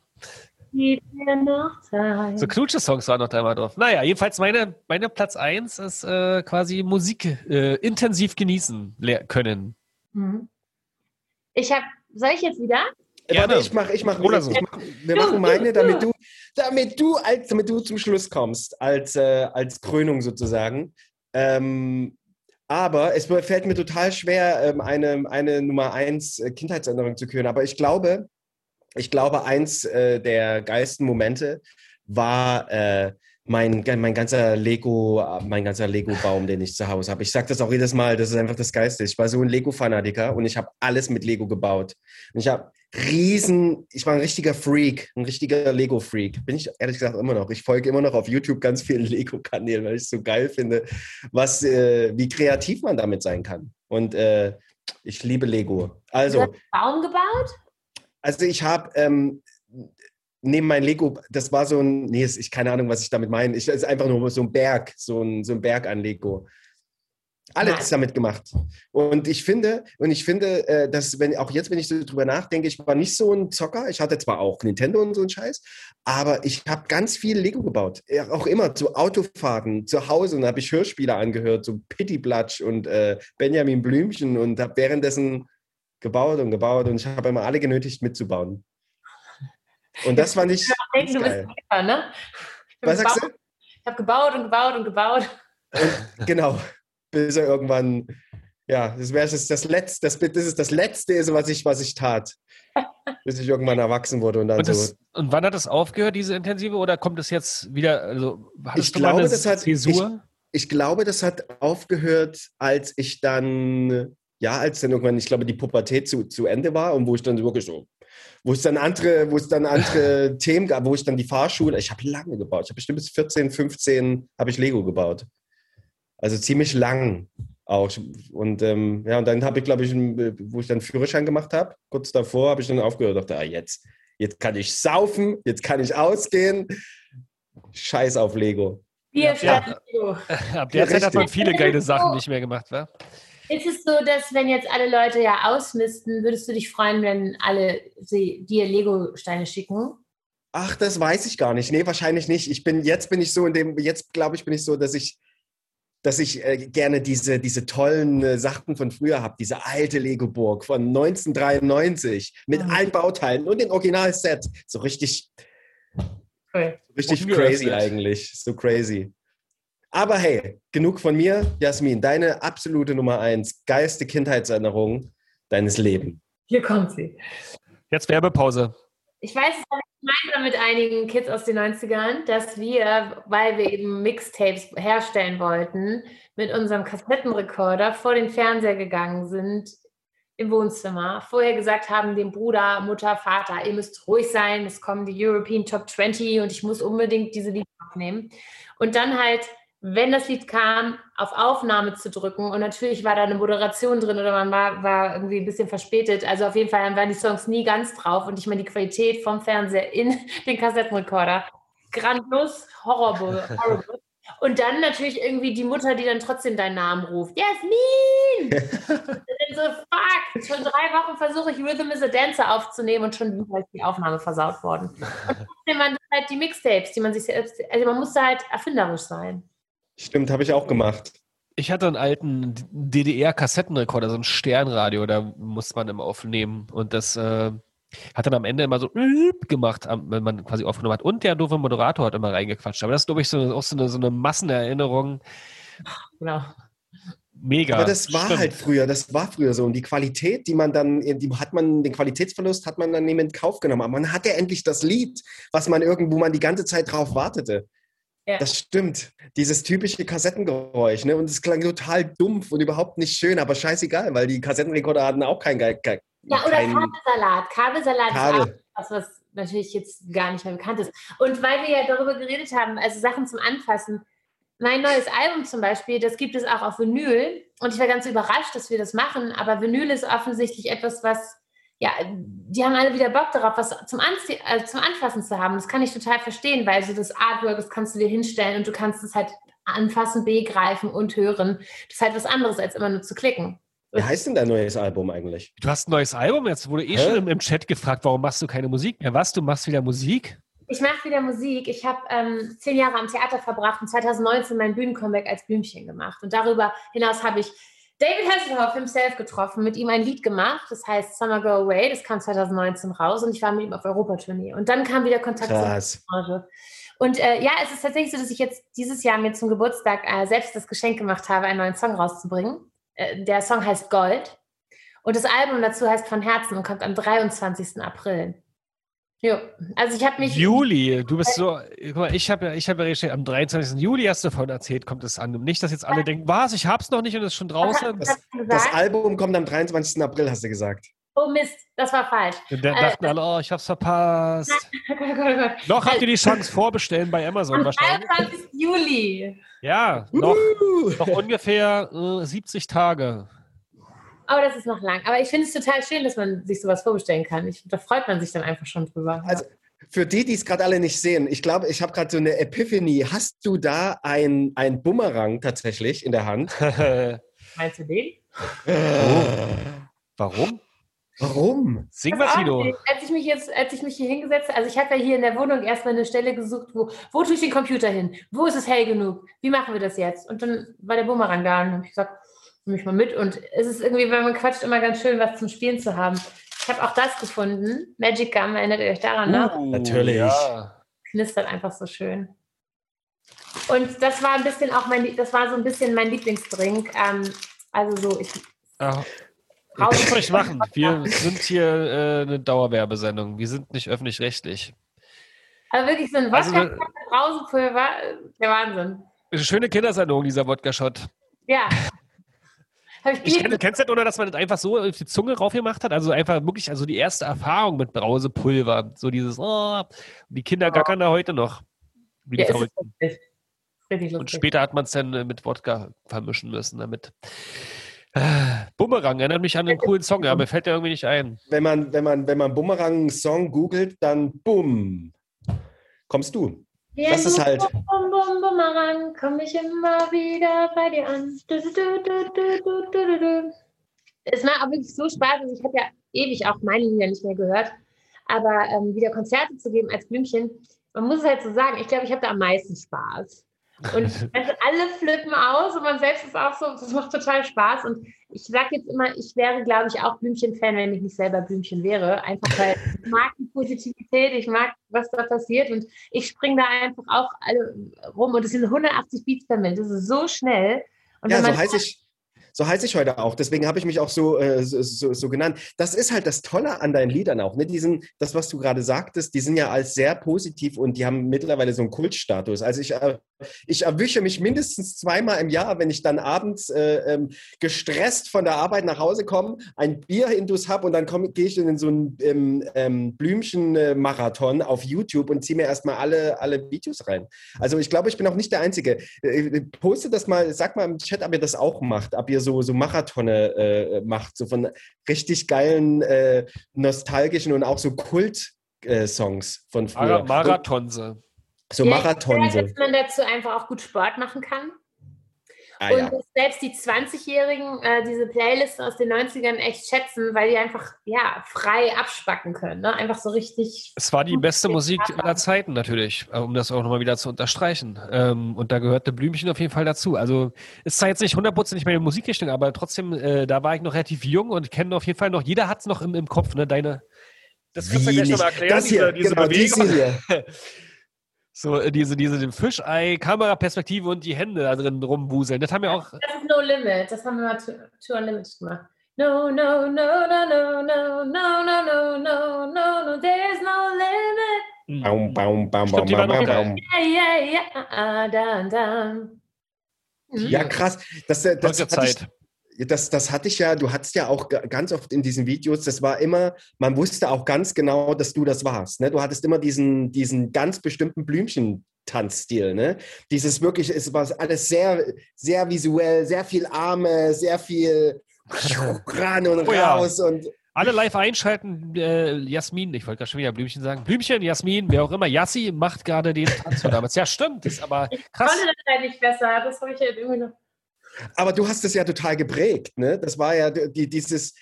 S1: Gib mir noch Zeit.
S4: So Knutsche-Songs waren noch da mal drauf. Naja, jedenfalls meine, meine Platz 1 ist äh, quasi Musik äh, intensiv genießen können.
S1: Mhm. Ich habe, soll ich jetzt wieder?
S4: Gerne.
S5: Warte, ich mach, ich mach,
S4: Oder
S5: ich
S4: so.
S5: mach, wir machen meine, damit du, damit du, als, damit du zum Schluss kommst, als, äh, als Krönung sozusagen. Ähm, aber es fällt mir total schwer, ähm, eine, eine Nummer eins äh, Kindheitserinnerung zu küren. Aber ich glaube, ich glaube, eins äh, der geilsten Momente war äh, mein, mein ganzer Lego, mein ganzer Lego-Baum, den ich zu Hause habe. Ich sage das auch jedes Mal, das ist einfach das Geiste. Ich war so ein Lego-Fanatiker und ich habe alles mit Lego gebaut. Und ich habe riesen, ich war ein richtiger Freak, ein richtiger Lego-Freak. Bin ich ehrlich gesagt immer noch. Ich folge immer noch auf YouTube ganz vielen Lego-Kanälen, weil ich es so geil finde, was, äh, wie kreativ man damit sein kann. Und äh, ich liebe Lego. Also,
S1: Du hast einen Baum gebaut?
S5: also ich habe ähm, neben mein Lego, das war so ein, nee, ich keine Ahnung, was ich damit meine. Ich, es ist einfach nur so ein Berg, so ein, so ein Berg an Lego. Alles
S1: Nice.
S5: damit gemacht. Und ich finde, und ich finde, äh, dass wenn auch jetzt, wenn ich so drüber nachdenke, ich war nicht so ein Zocker. Ich hatte zwar auch Nintendo und so einen Scheiß, aber ich habe ganz viel Lego gebaut. Auch immer zu Autofahrten, zu Hause. Und da habe ich Hörspiele angehört, so Pitti Blatsch und äh, Benjamin Blümchen und habe währenddessen gebaut und gebaut und ich habe immer alle genötigt mitzubauen. Und das fand ich
S1: Denken, du bist. Helfer, ne?
S5: Was sagst
S1: gebaut- Ich habe gebaut und gebaut und gebaut.
S5: Und genau, bis er irgendwann, ja, das wäre das, das letzte, das, das ist das letzte, ist, was ich, was ich tat, bis ich irgendwann erwachsen wurde und dann
S4: Und,
S5: so.
S4: das, und wann hat das aufgehört, diese intensive, oder kommt es jetzt wieder, also
S5: Ich glaube,
S4: eine
S5: das hat-
S4: Zäsur?
S5: Ich glaube, das hat aufgehört, als ich dann, ja, als dann irgendwann, ich glaube, die Pubertät zu, zu Ende war und wo ich dann wirklich so, wo es dann andere, wo es dann andere Themen gab, wo ich dann die Fahrschule, ich habe lange gebaut, ich habe bestimmt bis 14, 15 habe ich Lego gebaut. Also ziemlich lang auch. Und ähm, ja, und dann habe ich, glaube ich, einen, wo ich dann Führerschein gemacht habe, kurz davor habe ich dann aufgehört, dachte, ah, jetzt, jetzt kann ich saufen, jetzt kann ich ausgehen. Scheiß auf Lego.
S1: Bier
S4: Ja,
S1: Lego.
S4: Ab der Zeit hat man viele geile Sachen nicht mehr gemacht, wa?
S1: Ist es so, dass wenn jetzt alle Leute ja ausmisten, würdest du dich freuen, wenn alle sie, dir Lego-Steine schicken?
S5: Ach, das weiß ich gar nicht. Nee, wahrscheinlich nicht. Ich bin, jetzt bin ich so in dem, jetzt glaube ich, bin ich so, dass ich, dass ich äh, gerne diese, diese tollen äh, Sachen von früher habe. Diese alte Lego-Burg von 1993 mit
S1: Mhm.
S5: allen Bauteilen und dem Original-Set. So richtig,
S1: Cool.
S5: richtig crazy eigentlich. So crazy. Aber hey, genug von mir. Jasmin, deine absolute Nummer eins, geilste Kindheitserinnerung deines Lebens.
S1: Hier kommt sie.
S4: Jetzt Werbepause.
S1: Ich weiß es gemeinsam mit einigen Kids aus den 90ern, dass wir, weil wir eben Mixtapes herstellen wollten, mit unserem Kassettenrekorder vor den Fernseher gegangen sind im Wohnzimmer, vorher gesagt haben dem Bruder, Mutter, Vater, ihr müsst ruhig sein, es kommen die European Top 20 und ich muss unbedingt diese Lieder aufnehmen. Und dann halt, wenn das Lied kam, auf Aufnahme zu drücken und natürlich war da eine Moderation drin oder man war, war irgendwie ein bisschen verspätet. Also auf jeden Fall waren die Songs nie ganz drauf und ich meine die Qualität vom Fernseher in den Kassettenrekorder. Grandios, horrible, horrible. Und dann natürlich irgendwie die Mutter, die dann trotzdem deinen Namen ruft. Jasmin! und dann so, fuck, schon drei Wochen versuche ich Rhythm is a Dancer aufzunehmen und schon ist die Aufnahme versaut worden. Und trotzdem waren das halt die Mixtapes, die man sich selbst, also man musste halt erfinderisch sein.
S5: Stimmt, habe ich auch gemacht.
S4: Ich hatte einen alten DDR-Kassettenrekorder, so ein Sternradio, da musste man immer aufnehmen. Und das äh, hat dann am Ende immer so gemacht, wenn man quasi aufgenommen hat. Und der doofe Moderator hat immer reingequatscht. Aber das ist, glaube ich, so, auch so eine, so eine Massenerinnerung.
S1: Genau.
S5: Mega. Aber das war Stimmt. halt früher, das war früher so. Und die Qualität, die man dann, die hat man, den Qualitätsverlust hat man dann eben in Kauf genommen. Aber man hatte endlich das Lied, was man irgendwo man die ganze Zeit drauf wartete. Ja. Das stimmt. Dieses typische Kassettengeräusch, ne? Und es klang total dumpf und überhaupt nicht schön, aber scheißegal, weil die Kassettenrekorder hatten auch kein, kein
S1: Ja, oder kein Kabelsalat. Kabelsalat Kabel. ist auch was, was natürlich jetzt gar nicht mehr bekannt ist. Und weil wir ja darüber geredet haben, also Sachen zum Anfassen, mein neues Album zum Beispiel, das gibt es auch auf Vinyl. Und ich war ganz überrascht, dass wir das machen. Aber Vinyl ist offensichtlich etwas, was ja, die haben alle wieder Bock darauf, was zum, Anzie also zum Anfassen zu haben. Das kann ich total verstehen, weil so das Artwork, das kannst du dir hinstellen und du kannst es halt anfassen, begreifen und hören. Das ist halt was anderes, als immer nur zu klicken.
S5: Wie heißt denn dein neues Album eigentlich?
S4: Du hast ein neues Album, jetzt wurde eh Hä? schon im, im, Chat gefragt, warum machst du keine Musik mehr? Was, du machst wieder Musik?
S1: Ich mache wieder Musik. Ich habe ähm, zehn Jahre am Theater verbracht und 2019 mein Bühnencomeback als Blümchen gemacht. Und darüber hinaus habe ich David Hasselhoff himself getroffen, mit ihm ein Lied gemacht, das heißt Summer Go Away, das kam 2019 raus und ich war mit ihm auf Europatournee. Und dann kam wieder Kontakt Krass. zur Branche. Und äh, ja, es ist tatsächlich so, dass ich jetzt dieses Jahr mir zum Geburtstag äh, selbst das Geschenk gemacht habe, einen neuen Song rauszubringen. Äh, der Song heißt Gold. Und das Album dazu heißt Von Herzen und kommt am 23. April. Jo. Also ich habe mich.
S4: Juli, du bist so. Guck mal, ich habe ja, ich habe ja am 23. Juli hast du davon erzählt, kommt es an. Nicht, dass jetzt alle denken, was, ich hab's noch nicht und es ist schon draußen.
S5: Das, das, Album kommt am 23. April, hast du gesagt.
S1: Oh Mist, das war falsch.
S4: Und dann dachten äh, alle, oh, ich hab's verpasst. noch habt ihr die Chance vorbestellen bei Amazon am wahrscheinlich.
S1: 23. Juli.
S4: Ja, noch, noch ungefähr äh, 70 Tage.
S1: Aber das ist noch lang. Aber ich finde es total schön, dass man sich sowas vorbestellen kann. Ich, da freut man sich dann einfach schon drüber.
S5: Also für die, die es gerade alle nicht sehen, ich glaube, ich habe gerade so eine Epiphany. Hast du da ein, ein Bumerang tatsächlich in der Hand?
S1: Meinst du den?
S4: Oh. Warum?
S5: Warum?
S4: Sing mal, Tino.
S1: Als ich mich jetzt, als ich mich hier hingesetzt habe, also ich habe ja hier in der Wohnung erstmal eine Stelle gesucht, wo, wo tue ich den Computer hin? Wo ist es hell genug? Wie machen wir das jetzt? Und dann war der Bumerang da und habe ich gesagt, nehme ich mal mit. Und es ist irgendwie, wenn man quatscht, immer ganz schön, was zum Spielen zu haben. Ich habe auch das gefunden. Magic Gum, erinnert ihr euch daran, ne?
S5: Uh, Natürlich. Ja.
S1: Knistert einfach so schön. Und das war ein bisschen auch mein, das war so ein bisschen mein Lieblingsdrink. Ähm, also so, ich.
S4: Ach. Ihr könnt euch machen. Wir sind hier äh, eine Dauerwerbesendung. Wir sind nicht öffentlich-rechtlich.
S1: Aber wirklich so ein Wodka also, mit Brausepulver, der Wahnsinn.
S4: Eine schöne Kindersendung, dieser Wodka-Shot.
S1: Ja,
S4: ich kenn, kennst du das, oder dass man das einfach so auf die Zunge rauf gemacht hat? Also einfach wirklich, also die erste Erfahrung mit Brausepulver. So dieses, oh, die Kinder gackern da heute noch. Wie die ja, Verrückten. Und später hat man es dann äh, mit Wodka vermischen müssen, damit. Ah, Bumerang erinnert mich an einen coolen Song, aber mir fällt der irgendwie nicht ein.
S5: Wenn man, wenn man, wenn man Bumerang-Song googelt, dann bumm, kommst du. Ja, das ist halt. Bum, bum,
S1: Bumerang, komme ich immer wieder bei dir an. Du, du, du, es macht auch wirklich so Spaß. Also ich habe ja ewig auch meine Lieder nicht mehr gehört. Aber ähm, wieder Konzerte zu geben als Blümchen, man muss es halt so sagen, ich glaube, ich habe da am meisten Spaß. Und also alle flippen aus und man selbst ist auch so, das macht total Spaß. Und ich sage jetzt immer, ich wäre, glaube ich, auch Blümchen-Fan, wenn ich nicht selber Blümchen wäre. Einfach weil ich mag die Positivität, ich mag, was da passiert und ich springe da einfach auch alle rum und es sind 180 Beats per Minute, das ist so schnell. Und
S5: ja, so heiße ich, So heiße ich heute auch. Deswegen habe ich mich auch so, äh, so, so, so genannt. Das ist halt das Tolle an deinen Liedern auch. Ne? Die sind, das, was du gerade sagtest, die sind ja als sehr positiv und die haben mittlerweile so einen Kultstatus. Also ich, äh, ich erwische mich mindestens zweimal im Jahr, wenn ich dann abends äh, ähm, gestresst von der Arbeit nach Hause komme, ein Bier intus habe und dann gehe ich in so einen ähm, ähm, Blümchen-Marathon auf YouTube und ziehe mir erstmal alle, alle Videos rein. Also ich glaube, ich bin auch nicht der Einzige. Äh, postet das mal, sag mal im Chat, ob ihr das auch macht, ob ihr so, so Marathone äh, macht, so von richtig geilen, äh, nostalgischen und auch so Kult-Songs äh, von früher.
S4: Marathonse.
S5: So
S1: Ja,
S5: Marathonse.
S1: Dass man dazu einfach auch gut Sport machen kann.
S5: Ah,
S1: und
S5: ja.
S1: selbst die 20-Jährigen äh, diese Playlisten aus den 90ern echt schätzen, weil die einfach ja, frei abspacken können. Ne? Einfach so richtig.
S4: Es war die beste Musik aller Zeiten natürlich, äh, um das auch nochmal wieder zu unterstreichen. Ähm, und da gehörte Blümchen auf jeden Fall dazu. Also ist zwar jetzt nicht hundertprozentig meine Musikrichtung, aber trotzdem, äh, da war ich noch relativ jung und kenne auf jeden Fall noch, jeder hat es noch im, im Kopf, ne? Deine. Das kannst du gleich
S5: nicht?
S4: nochmal erklären,
S5: Das hier,
S4: diese, diese
S5: genau,
S4: Bewegung.
S5: diese hier.
S4: So, äh, diese, diese Fischei, Kameraperspektive und die Hände da drin rumwuseln. Das haben wir auch.
S1: Das ist No Limit. Das haben wir mal to, to Unlimited gemacht. No, no, no, no, no, no, no, no, no, no, no, no, there's no limit.
S5: Baum, baum, baum, baum, baum, baum.
S1: Yeah, yeah, yeah, ah, down, down. Mhm.
S5: Ja, krass. Das, äh, das,
S4: Solche
S5: hatte ich,
S4: Zeit.
S5: Das, das hatte ich ja, du hattest ja auch ga- ganz oft in diesen Videos, das war immer, man wusste auch ganz genau, dass du das warst. Ne? Du hattest immer diesen, diesen ganz bestimmten Blümchentanzstil. Ne? Dieses wirklich, es war alles sehr, sehr visuell, sehr viel Arme, sehr viel ran und
S4: Oh ja.
S5: raus und
S4: Alle live einschalten. Äh, Jasmin, ich wollte gerade schon wieder Blümchen sagen. Blümchen, Jasmin, wer auch immer. Jassi macht gerade den Tanz von damals. Ja, stimmt. Das ist aber krass.
S1: konnte das halt nicht besser. Das habe ich halt irgendwie noch.
S5: Aber du hast es ja total geprägt, ne? Das war ja die, dieses,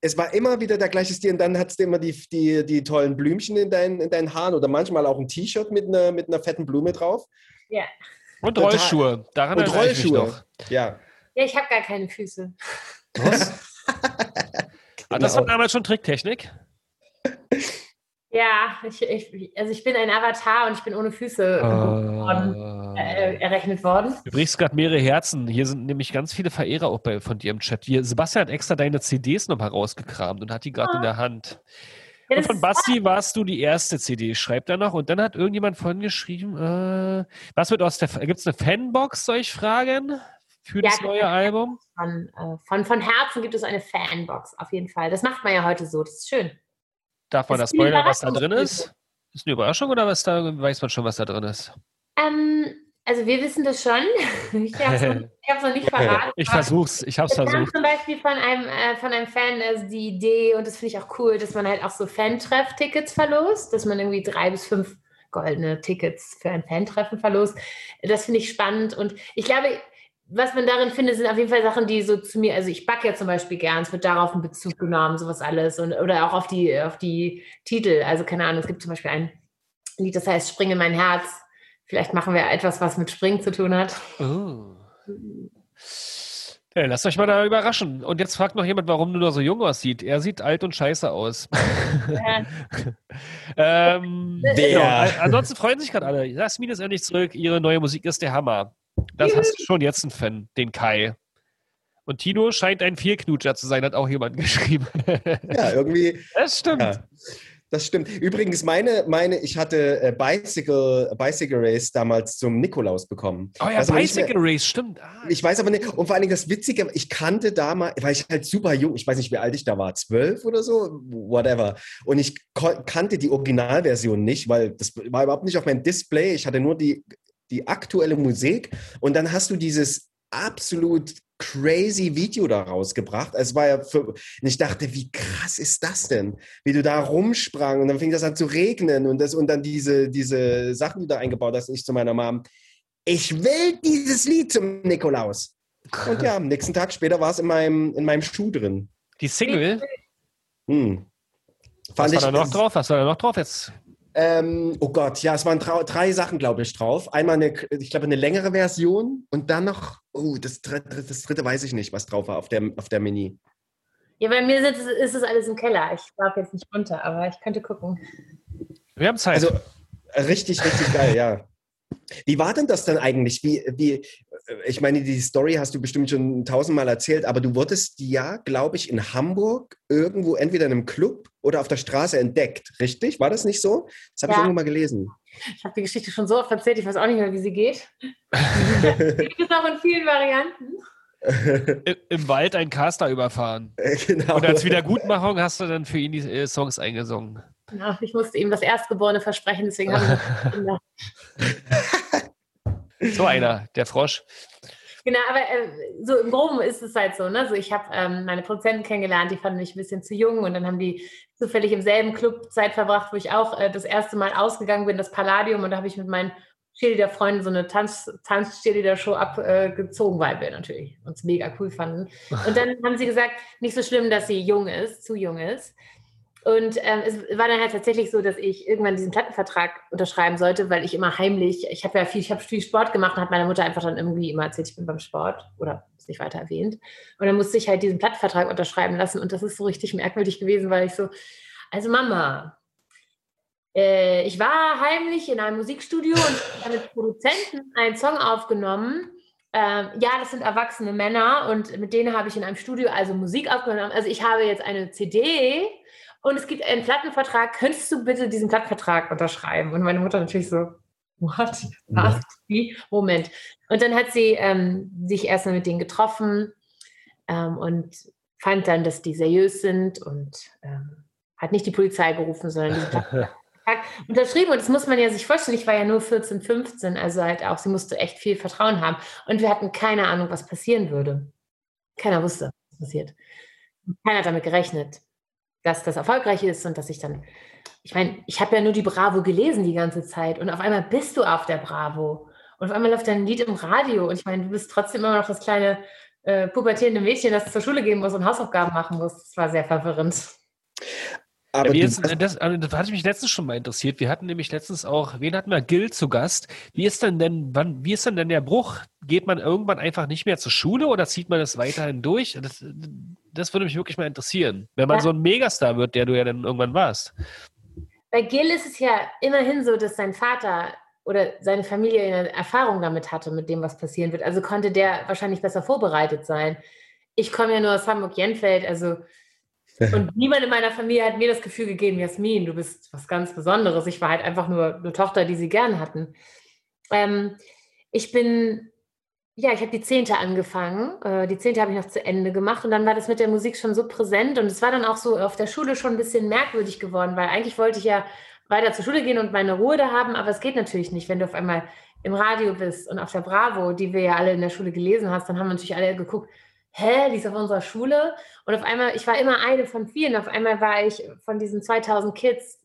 S5: es war immer wieder der gleiche Stil und dann hattest du immer die, die, die tollen Blümchen in deinen, in deinen Haaren oder manchmal auch ein T-Shirt mit einer, mit einer fetten Blume drauf.
S1: Ja.
S4: Und
S5: Total.
S4: Rollschuhe. Daran
S5: Und
S4: erinnere ich mich
S5: Rollschuhe.
S4: noch.
S5: Ja.
S1: Ja, ich habe gar keine Füße.
S4: Ah, das war
S5: Genau.
S4: damals schon Tricktechnik.
S1: Ja, ich, ich, also ich bin ein Avatar und ich bin ohne Füße worden, äh, errechnet worden.
S4: Du brichst gerade mehrere Herzen. Hier sind nämlich ganz viele Verehrer auch bei, von dir im Chat. Hier, Sebastian hat extra deine CDs nochmal rausgekramt und hat die gerade in der Hand.
S1: Ja,
S4: Und von Basti warst du die erste CD, schreibt er noch. Und dann hat irgendjemand vorhin geschrieben, äh, was wird aus der, gibt es eine Fanbox, soll ich fragen, für
S1: Ja,
S4: das neue
S1: keine
S4: Album?
S1: Von, äh, von, von Herzen gibt es eine Fanbox, auf jeden Fall. Das macht man ja heute so, das ist schön.
S4: Darf man
S1: Das
S4: spoilern, was da drin ist? Ist eine Überraschung oder was da, weiß man schon, was da drin ist?
S1: Ähm, also wir wissen das schon. Ich habe es noch, ich nicht verraten.
S4: Ich
S1: aber
S4: versuch's, ich hab's
S1: Es
S4: versucht.
S1: zum Beispiel von einem, äh, von einem Fan also die Idee, und das finde ich auch cool, dass man halt auch so Fantreff-Tickets verlost, dass man irgendwie drei bis fünf goldene Tickets für ein Fantreffen verlost. Das finde ich spannend und ich glaube, was man darin findet, sind auf jeden Fall Sachen, die so zu mir, also ich backe ja zum Beispiel gern, es wird darauf einen Bezug genommen, sowas alles und oder auch auf die, auf die Titel. Also keine Ahnung, es gibt zum Beispiel ein Lied, das heißt Spring in mein Herz. Vielleicht machen wir etwas, was mit Springen zu tun hat.
S4: Oh. Ja, lasst euch mal da überraschen. Und jetzt fragt noch jemand, warum du noch so jung aussieht. Er sieht alt und scheiße aus.
S1: Ja.
S4: ähm, genau. An- Ansonsten freuen sich gerade alle. Jasmin ist endlich zurück. Ihre neue Musik ist der Hammer. Das hast du schon jetzt einen Fan, den Kai. Und Tino scheint ein Vierknutscher zu sein, hat auch jemand geschrieben.
S5: Ja, irgendwie.
S4: das stimmt.
S5: Ja, das stimmt. Übrigens, meine, meine ich hatte äh, Bicycle, Bicycle Race damals zum Nikolaus bekommen.
S4: Oh ja,
S5: aber nicht mehr-
S4: Bicycle Race, stimmt. Ah,
S5: Ich weiß aber nicht, und vor allen Dingen das Witzige, ich kannte damals, weil ich halt super jung, ich weiß nicht, wie alt ich da war, zwölf oder so, whatever. Und ich kannte die Originalversion nicht, weil das war überhaupt nicht auf meinem Display. Ich hatte nur die, die aktuelle Musik. Und dann hast du dieses absolut crazy Video da rausgebracht. Es war ja für, und ich dachte, wie krass ist das denn? Wie du da rumsprang und dann fing das an zu regnen und das und dann diese, diese Sachen, die du da eingebaut hast, ich zu meiner Mom. Ich will dieses Lied zum Nikolaus. Und ja, am nächsten Tag später war es in meinem, in meinem Schuh drin.
S4: die Single.
S5: Hm.
S4: Was
S5: Fand
S4: war da noch drauf? Was war da noch drauf jetzt?
S5: Ähm, oh Gott, ja, es waren drei, Sachen, glaube ich, drauf. Einmal eine, ich glaube, eine längere Version und dann noch, oh, das dritte, das dritte weiß ich nicht, was drauf war auf der, auf der Mini.
S1: Ja, bei mir ist, ist es alles im Keller. Ich laufe jetzt nicht runter, aber ich könnte gucken.
S4: Wir haben Zeit.
S5: Also richtig, richtig geil, ja. Wie war denn das dann eigentlich? Wie, wie, ich meine, die Story hast du bestimmt schon tausendmal erzählt, aber du wurdest ja, glaube ich, in Hamburg irgendwo entweder in einem Club oder auf der Straße entdeckt, richtig? War das nicht so? Das habe
S1: Ja.
S5: ich irgendwo mal gelesen.
S1: Ich habe die Geschichte schon so oft erzählt, ich weiß auch nicht mehr, wie sie geht. Die gibt es auch in vielen Varianten.
S4: Im Wald ein Caster überfahren.
S5: genau.
S4: Und als Wiedergutmachung hast du dann für ihn die äh, Songs eingesungen.
S1: Ja, ich musste ihm das Erstgeborene versprechen, deswegen habe ich Kinder.
S4: So einer, der Frosch.
S1: Genau, aber äh, so im Groben ist es halt so, ne? So, ich habe ähm, meine Produzenten kennengelernt, die fanden mich ein bisschen zu jung und dann haben die zufällig im selben Club Zeit verbracht, wo ich auch äh, das erste Mal ausgegangen bin, das Palladium, und da habe ich mit meinen Cheerleader-Freunden so eine Tanz- Tanz-Cheerleader-Show abgezogen, weil wir natürlich uns mega cool fanden. Und dann haben sie gesagt, nicht so schlimm, dass sie jung ist, zu jung ist. Und ähm, es war dann halt tatsächlich so, dass ich irgendwann diesen Plattenvertrag unterschreiben sollte, weil ich immer heimlich, ich habe ja viel, ich habe viel Sport gemacht und hat meine Mutter einfach dann irgendwie immer erzählt, ich bin beim Sport oder ist nicht weiter erwähnt. Und dann musste ich halt diesen Plattenvertrag unterschreiben lassen und das ist so richtig merkwürdig gewesen, weil ich so, also Mama, äh, ich war heimlich in einem Musikstudio und habe mit Produzenten einen Song aufgenommen. Ähm, ja, das sind erwachsene Männer und mit denen habe ich in einem Studio also Musik aufgenommen. Also ich habe jetzt eine CD und es gibt einen Plattenvertrag. Könntest du bitte diesen Plattenvertrag unterschreiben? Und meine Mutter natürlich so, what? Was? Wie? Moment. Und dann hat sie ähm, sich erstmal mit denen getroffen ähm, und fand dann, dass die seriös sind und ähm, hat nicht die Polizei gerufen, sondern diesen Plattenvertrag unterschrieben. Und das muss man ja sich vorstellen. Ich war ja nur 14, 15, also halt auch, sie musste echt viel Vertrauen haben. Und wir hatten keine Ahnung, was passieren würde. Keiner wusste, was passiert. Keiner hat damit gerechnet, dass das erfolgreich ist und dass ich dann, ich meine, ich habe ja nur die Bravo gelesen die ganze Zeit und auf einmal bist du auf der Bravo und auf einmal läuft dein Lied im Radio und ich meine, du bist trotzdem immer noch das kleine äh, pubertierende Mädchen, das zur Schule gehen muss und Hausaufgaben machen muss. Das war sehr verwirrend.
S5: Aber
S4: Ja, wie ist, denn das, also das hatte mich letztens schon mal interessiert. Wir hatten nämlich letztens auch, wen hatten wir? Gil zu Gast. Wie ist denn denn, wann, wie ist denn denn der Bruch? Geht man irgendwann einfach nicht mehr zur Schule oder zieht man das weiterhin durch? Das, das würde mich wirklich mal interessieren. Wenn man
S1: Ja.
S4: so ein Megastar wird, der du ja dann irgendwann warst.
S1: Bei Gil ist es ja immerhin so, dass sein Vater oder seine Familie eine Erfahrung damit hatte, mit dem, was passieren wird. Also konnte der wahrscheinlich besser vorbereitet sein. Ich komme ja nur aus Hamburg-Jenfeld, also und niemand in meiner Familie hat mir das Gefühl gegeben, Jasmin, du bist was ganz Besonderes. Ich war halt einfach nur eine Tochter, die sie gern hatten. Ähm, ich bin, ja, ich habe die Zehnte angefangen. Äh, die Zehnte habe ich noch zu Ende gemacht und dann war das mit der Musik schon so präsent und es war dann auch so auf der Schule schon ein bisschen merkwürdig geworden, weil eigentlich wollte ich ja weiter zur Schule gehen und meine Ruhe da haben, aber es geht natürlich nicht, wenn du auf einmal im Radio bist und auf der Bravo, die wir ja alle in der Schule gelesen hast, dann haben natürlich alle geguckt, hä, die ist auf unserer Schule und auf einmal, ich war immer eine von vielen, auf einmal war ich von diesen 2000 Kids,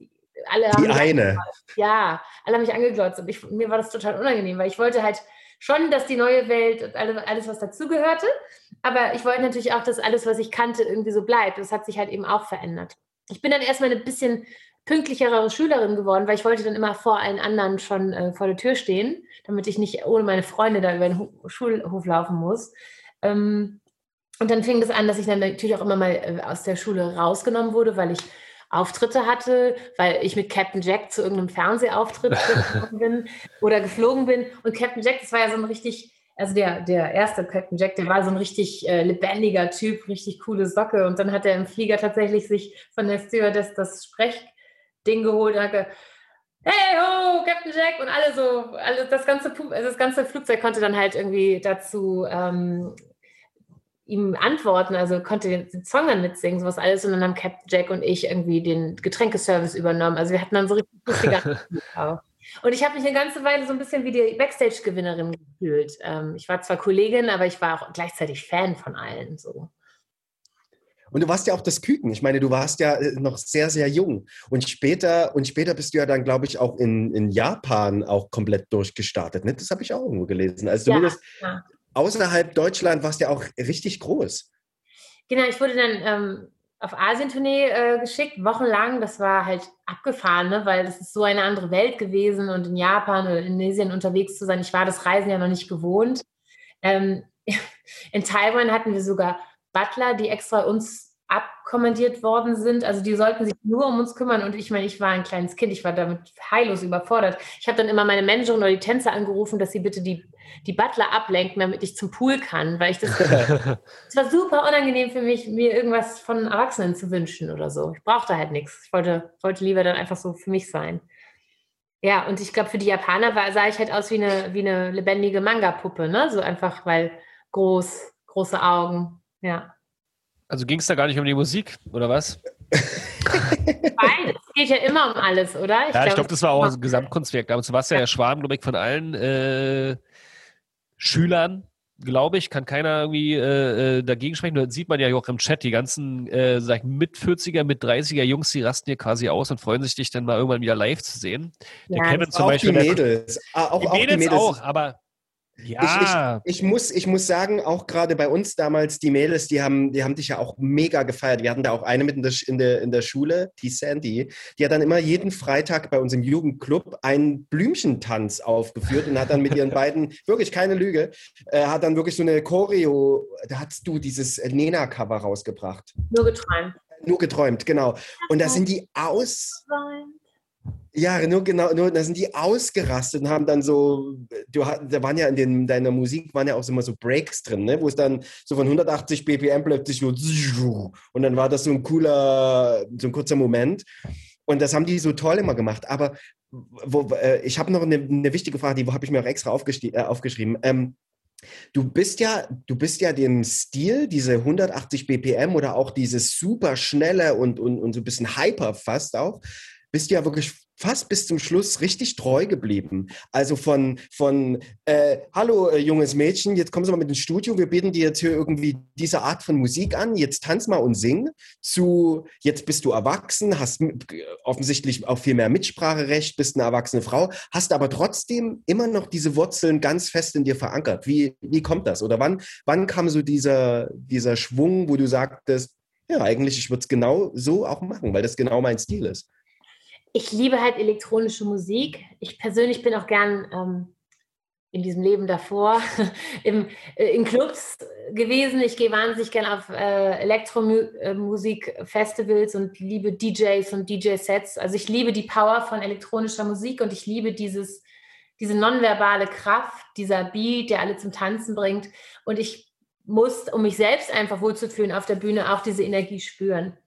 S1: alle haben
S5: die eine.
S1: ja, alle haben mich angeglotzt und ich, mir war das total unangenehm, weil ich wollte halt schon, dass die neue Welt und alle, alles, was dazugehörte, aber ich wollte natürlich auch, dass alles, was ich kannte, irgendwie so bleibt. Das hat sich halt eben auch verändert. Ich bin dann erstmal eine bisschen pünktlichere Schülerin geworden, weil ich wollte dann immer vor allen anderen schon äh, vor der Tür stehen, damit ich nicht ohne meine Freunde da über den Hu Schulhof laufen muss. Ähm, und dann fing das an, dass ich dann natürlich auch immer mal äh, aus der Schule rausgenommen wurde, weil ich Auftritte hatte, weil ich mit Captain Jack zu irgendeinem Fernsehauftritt gegangen bin oder geflogen bin. Und Captain Jack, das war ja so ein richtig, also der, der erste Captain Jack, der war so ein richtig äh, lebendiger Typ, richtig coole Socke. Und dann hat er im Flieger tatsächlich sich von der Stewardess das Sprechding geholt und hat gesagt, Hey ho, Captain Jack und alle so, alle, das ganze, also das ganze Flugzeug konnte dann halt irgendwie dazu ähm, ihm antworten, also konnte den Song dann mitsingen, sowas alles. Und dann haben Captain Jack und ich irgendwie den Getränkeservice übernommen. Also wir hatten dann so richtig lustige. Und ich habe mich eine ganze Weile so ein bisschen wie die Backstage-Gewinnerin gefühlt. Ähm, ich war zwar Kollegin, aber ich war auch gleichzeitig Fan von allen. So.
S5: Und du warst ja auch das Küken. Ich meine, du warst ja äh, noch sehr, sehr jung. Und später, und später bist du ja dann, glaube ich, auch in, in Japan auch komplett durchgestartet. Ne? Das habe ich auch irgendwo gelesen. Also
S1: Ja,
S5: zumindest
S1: ja.
S5: Außerhalb Deutschland warst ja auch richtig groß.
S1: Genau, ich wurde dann ähm, auf Asientournee äh, geschickt, wochenlang. Das war halt abgefahren, ne? weil das ist so eine andere Welt gewesen und in Japan oder Indonesien unterwegs zu sein. Ich war das Reisen ja noch nicht gewohnt. Ähm, in Taiwan hatten wir sogar Butler, die extra uns abkommandiert worden sind. Also die sollten sich nur um uns kümmern. Und ich meine, ich war ein kleines Kind, ich war damit heillos überfordert. Ich habe dann immer meine Managerin oder die Tänzer angerufen, dass sie bitte die, die Butler ablenken, damit ich zum Pool kann, weil ich das. Es war super unangenehm für mich, mir irgendwas von Erwachsenen zu wünschen oder so. Ich brauchte halt nichts. Ich wollte, wollte lieber dann einfach so für mich sein. Ja, und ich glaube, für die Japaner war, sah ich halt aus wie eine, wie eine lebendige Manga-Puppe, ne? So einfach, weil groß, große Augen, ja.
S4: Also ging es da gar nicht um die Musik, oder was?
S1: Nein, es geht ja immer um alles, oder?
S4: Ich ja, ich glaube, das war auch ein Gesamtkunstwerk. Damals war es ja der Schwarm, glaube ich, von allen äh, Schülern, glaube ich, kann keiner irgendwie äh, äh, dagegen sprechen. Das sieht man ja auch im Chat, die ganzen äh, sag ich, mit 40er, mit 30er Jungs, die rasten hier quasi aus und freuen sich, dich dann mal irgendwann wieder live zu sehen.
S5: Der ja, Kevin zum Beispiel. Die Mädels.
S4: Der, auch, die Mädels, auch die Mädels auch, aber
S5: ja. Ich, ich, ich, muss, ich muss sagen, auch gerade bei uns damals, die Mädels, die haben, die haben dich ja auch mega gefeiert. Wir hatten da auch eine mit in der, in der, in der Schule, die Sandy, die hat dann immer jeden Freitag bei uns im Jugendclub einen Blümchentanz aufgeführt und hat dann mit ihren beiden, wirklich keine Lüge, äh, hat dann wirklich so eine Choreo, da hast du dieses Nena-Cover rausgebracht.
S1: Nur geträumt.
S5: Nur geträumt, genau. Und da sind die aus. Ja, nur genau, nur da sind die ausgerastet und haben dann so, du, da waren ja in den, deiner Musik waren ja auch immer so Breaks drin, ne? wo es dann so von 180 BPM plötzlich so und dann war das so ein cooler, so ein kurzer Moment. Und das haben die so toll immer gemacht. Aber wo, äh, ich habe noch eine, eine, wichtige Frage, die habe ich mir auch extra äh, aufgeschrieben. Ähm, Du bist ja, du bist ja dem Stil, diese 180 BPM oder auch dieses super schnelle und, und, und so ein bisschen hyper fast auch, bist du ja wirklich fast bis zum Schluss richtig treu geblieben. Also von, von äh, hallo äh, junges Mädchen, jetzt kommst du mal mit ins Studio, wir bieten dir jetzt hier irgendwie diese Art von Musik an, jetzt tanz mal und sing, zu jetzt bist du erwachsen, hast offensichtlich auch viel mehr Mitspracherecht, bist eine erwachsene Frau, hast aber trotzdem immer noch diese Wurzeln ganz fest in dir verankert. Wie, wie kommt das? Oder wann, wann kam so dieser, dieser Schwung, wo du sagtest, ja, eigentlich, ich würde es genau so auch machen, weil das genau mein Stil ist
S1: ich liebe halt elektronische Musik. Ich persönlich bin auch gern ähm, in diesem Leben davor im, äh, in Clubs gewesen. Ich gehe wahnsinnig gern auf äh, Elektromusik-Festivals und liebe DJs und DJ-Sets. Also ich liebe die Power von elektronischer Musik und ich liebe dieses, diese nonverbale Kraft, dieser Beat, der alle zum Tanzen bringt. Und ich muss, um mich selbst einfach wohlzufühlen auf der Bühne, auch diese Energie spüren.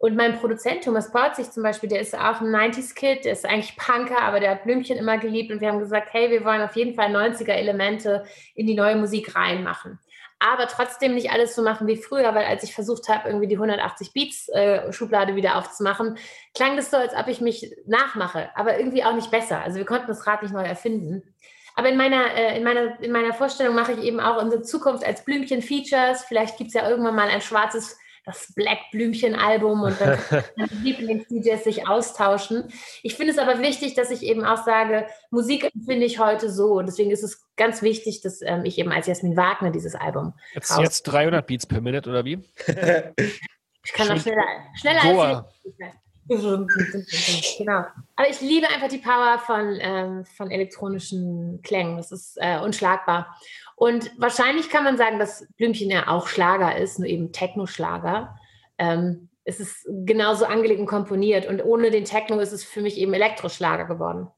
S1: Und mein Produzent Thomas Porzig zum Beispiel, der ist auch ein 90s-Kid, der ist eigentlich Punker, aber der hat Blümchen immer geliebt. Und wir haben gesagt, hey, wir wollen auf jeden Fall 90er-Elemente in die neue Musik reinmachen. Aber trotzdem nicht alles so machen wie früher, weil als ich versucht habe, irgendwie die 180 Beats-Schublade äh, wieder aufzumachen, klang das so, als ob ich mich nachmache, aber irgendwie auch nicht besser. Also wir konnten das Rad nicht neu erfinden. Aber in meiner, äh, in, meiner, in meiner Vorstellung mache ich eben auch unsere Zukunft als Blümchen-Features. Vielleicht gibt es ja irgendwann mal ein schwarzes das Black Blümchen Album und dann die Lieblings-DJs sich austauschen. Ich finde es aber wichtig, dass ich eben auch sage, Musik empfinde ich heute so. Und deswegen ist es ganz wichtig, dass ähm, ich eben als Jasmin Wagner dieses Album.
S4: Jetzt, jetzt 300 Beats per Minute oder wie?
S1: ich kann noch schneller, schneller Goa. als genau. Aber ich liebe einfach die Power von, ähm, von elektronischen Klängen. Das ist äh, unschlagbar. Und wahrscheinlich kann man sagen, dass Blümchen ja auch Schlager ist, nur eben Techno-Schlager. Ähm, es ist genauso angelegt und komponiert. Und ohne den Techno ist es für mich eben Elektroschlager geworden.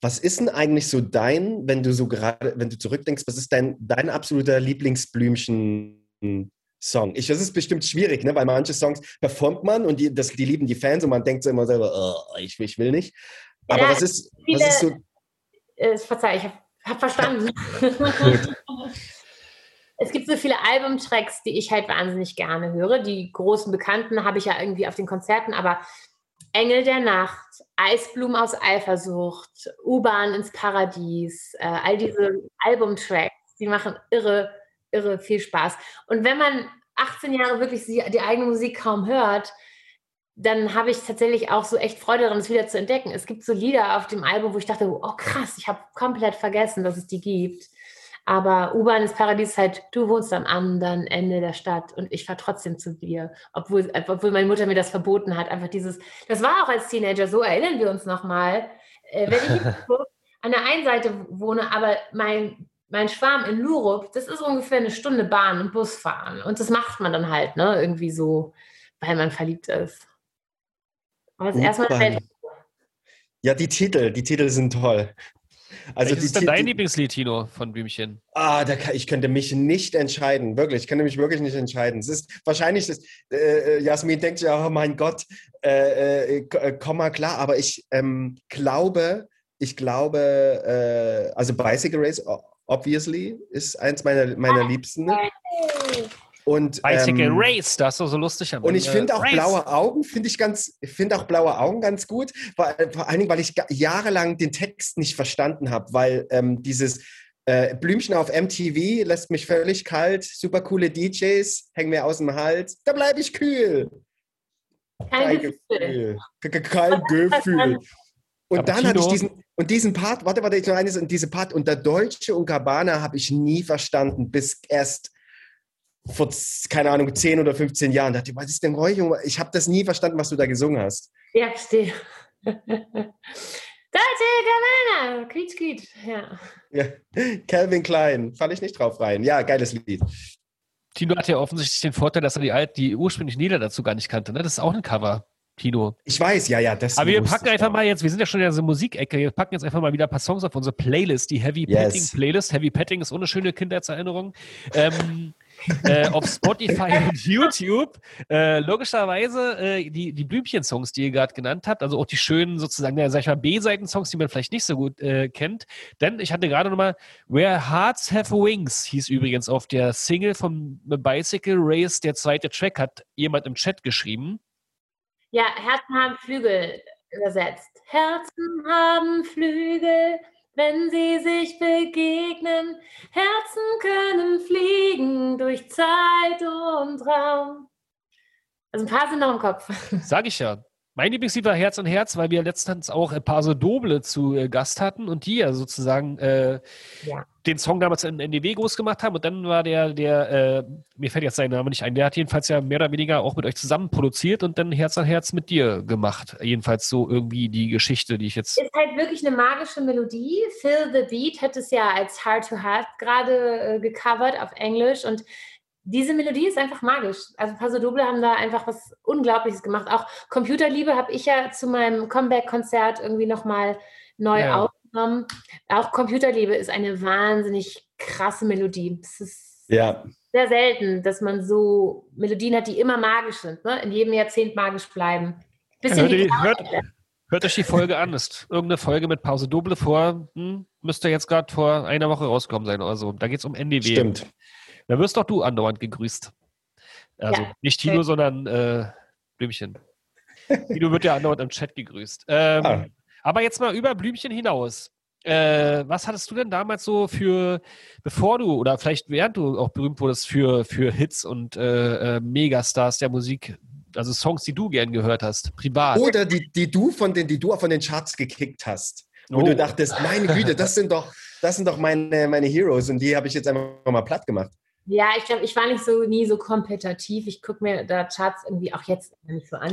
S5: Was ist denn eigentlich so dein, wenn du so gerade, wenn du zurückdenkst, was ist dein, dein absoluter Lieblingsblümchen? Song. Ich, das ist bestimmt schwierig, ne? weil manche Songs performt man und die, das, die lieben die Fans und man denkt so immer selber, oh, ich, ich will nicht. Aber ja, was, ist, viele, was ist so.
S1: Äh, verzeih, ich habe hab verstanden. es gibt so viele Albumtracks, die ich halt wahnsinnig gerne höre. Die großen Bekannten habe ich ja irgendwie auf den Konzerten, aber Engel der Nacht, Eisblumen aus Eifersucht, U-Bahn ins Paradies, äh, all diese Albumtracks, die machen irre, irre viel Spaß. Und wenn man 18 Jahre wirklich die, eigene Musik kaum hört, dann habe ich tatsächlich auch so echt Freude daran, es wieder zu entdecken. Es gibt so Lieder auf dem Album, wo ich dachte, oh krass, ich habe komplett vergessen, dass es die gibt. Aber U-Bahn ins Paradies ist halt, du wohnst am anderen Ende der Stadt und ich fahre trotzdem zu dir, obwohl, obwohl meine Mutter mir das verboten hat. Einfach dieses, das war auch als Teenager so, erinnern wir uns nochmal. Äh, wenn ich an der einen Seite wohne, aber mein mein Schwarm in Lurup, das ist ungefähr eine Stunde Bahn und Bus fahren. Und das macht man dann halt, ne? Irgendwie so, weil man verliebt ist. Aber es ist erstmal. Welt.
S5: Ja, die Titel, die Titel sind toll. Also die
S4: ist denn dein Lieblingslied, Tino, von Blümchen?
S5: Ah, da kann, ich könnte mich nicht entscheiden, wirklich. Ich könnte mich wirklich nicht entscheiden. Es ist wahrscheinlich, das, äh, äh, Jasmin denkt ja, oh mein Gott, äh, äh, äh, Komma klar, aber ich ähm, glaube, ich glaube, äh, also Bicycle Race, obviously, ist eins meiner, meiner Liebsten. Und,
S4: Bicycle
S5: ähm,
S4: Race, das ist so lustig. am
S5: Und ich finde auch
S4: Race.
S5: blaue Augen, finde ich ganz, finde auch blaue Augen ganz gut, vor, vor allen Dingen, weil ich jahrelang den Text nicht verstanden habe, weil ähm, dieses äh, Blümchen auf MTV lässt mich völlig kalt, super coole DJs, hängen mir aus dem Hals, da bleibe ich kühl.
S1: Kein Gefühl.
S5: Ke- ke- Kein Gefühl. Und
S4: Aber
S5: dann hatte ich diesen, und diesen Part, warte, warte, ich noch eines, und diese Part unter Deutsche und Cabana habe ich nie verstanden, bis erst vor, keine Ahnung, 10 oder 15 Jahren. Da dachte ich, was ist denn Räuchung? Ich habe das nie verstanden, was du da gesungen hast.
S1: Ja, verstehe. Deutsche Gamana, quietsch, quietsch. Ja.
S5: Ja. Calvin Klein, falle ich nicht drauf rein. Ja, geiles Lied.
S4: Tino hat ja offensichtlich den Vorteil, dass er die, alt, die ursprünglichen Lieder dazu gar nicht kannte. Ne? Das ist auch ein Cover, Tino.
S5: Ich weiß, ja, ja, das
S4: Aber wir packen einfach mal jetzt, wir sind ja schon in der Musikecke, wir packen jetzt einfach mal wieder ein paar Songs auf unsere Playlist, die Heavy
S5: Yes.
S4: Petting Playlist. Heavy Petting ist ohne schöne Kindheitserinnerung. Ähm, äh, auf Spotify und YouTube. Äh, logischerweise äh, die, die Blümchen-Songs, die ihr gerade genannt habt, also auch die schönen sozusagen, ja, sag ich mal, B-Seiten-Songs, die man vielleicht nicht so gut äh, kennt. Denn ich hatte gerade nochmal Where Hearts Have Wings hieß übrigens auf der Single vom Bicycle Race, der zweite Track, hat jemand im Chat geschrieben.
S1: Ja, Herzen haben Flügel übersetzt. Herzen haben Flügel, wenn sie sich begegnen. Herzen können fliegen durch Zeit und Raum. Also ein paar sind noch im Kopf.
S4: Sag ich ja. Mein Lieblingslied war Herz an Herz, weil wir letztens auch ein paar so Doble zu äh, Gast hatten und die ja sozusagen äh,
S1: Ja.
S4: den Song damals in NDW groß gemacht haben. Und dann war der, der, äh, mir fällt jetzt sein Name nicht ein, der hat jedenfalls ja mehr oder weniger auch mit euch zusammen produziert und dann Herz an Herz mit dir gemacht. Jedenfalls so irgendwie die Geschichte, die ich jetzt.
S1: ist halt wirklich eine magische Melodie. Phil the Beat hat es ja als Heart to Heart gerade äh, gecovert auf Englisch und diese Melodie ist einfach magisch. Also Paso Doble haben da einfach was Unglaubliches gemacht. Auch Computerliebe habe ich ja zu meinem Comeback-Konzert irgendwie nochmal neu
S4: Ja.
S1: aufgenommen. Auch Computerliebe ist eine wahnsinnig krasse Melodie. Es ist
S5: Ja,
S1: sehr selten, dass man so Melodien hat, die immer magisch sind, ne? in jedem Jahrzehnt magisch bleiben. Bisschen
S4: hört, ihr, hört, hört euch die Folge an. Ist irgendeine Folge mit Pause Doble vor. Hm, müsste jetzt gerade vor einer Woche rauskommen sein oder so. Da geht es um NDW.
S5: stimmt.
S4: Da wirst doch du andauernd gegrüßt. Also
S1: Ja.
S4: nicht Tino, sondern äh, Blümchen. Tino wird ja andauernd im Chat gegrüßt. Ähm,
S5: Ah.
S4: Aber jetzt mal über Blümchen hinaus. Äh, was hattest du denn damals so für, bevor du oder vielleicht während du auch berühmt wurdest für, für Hits und äh, äh, Megastars der Musik, also Songs, die du gern gehört hast, privat?
S5: Oder die, die du von den, die du von den Charts gekickt hast. Wo
S4: Oh.
S5: du dachtest, meine Güte, das sind doch, das sind doch meine, meine Heroes und die habe ich jetzt einfach mal platt gemacht.
S1: Ja, ich glaube, ich war nicht so nie so kompetitiv. Ich gucke mir da Charts irgendwie auch jetzt nicht so an.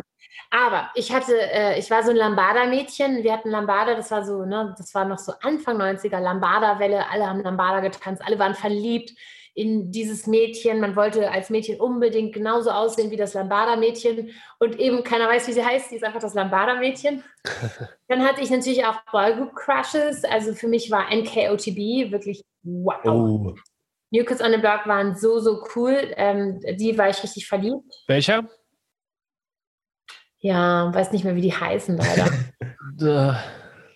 S1: Aber ich hatte, äh, ich war so ein Lambada-Mädchen. Wir hatten Lambada, das war so, ne, das war noch so Anfang 90er, Lambada-Welle. Alle haben Lambada getanzt, alle waren verliebt in dieses Mädchen. Man wollte als Mädchen unbedingt genauso aussehen wie das Lambada-Mädchen. Und eben keiner weiß, wie sie heißt. Sie ist einfach das Lambada-Mädchen. Dann hatte ich natürlich auch Boygroup-Crushes. Also für mich war NKOTB wirklich wow.
S5: Oh.
S1: New Kids on the Block waren so, so cool. Ähm, die war ich richtig verliebt.
S4: Welcher?
S1: Ja, weiß nicht mehr, wie die heißen leider.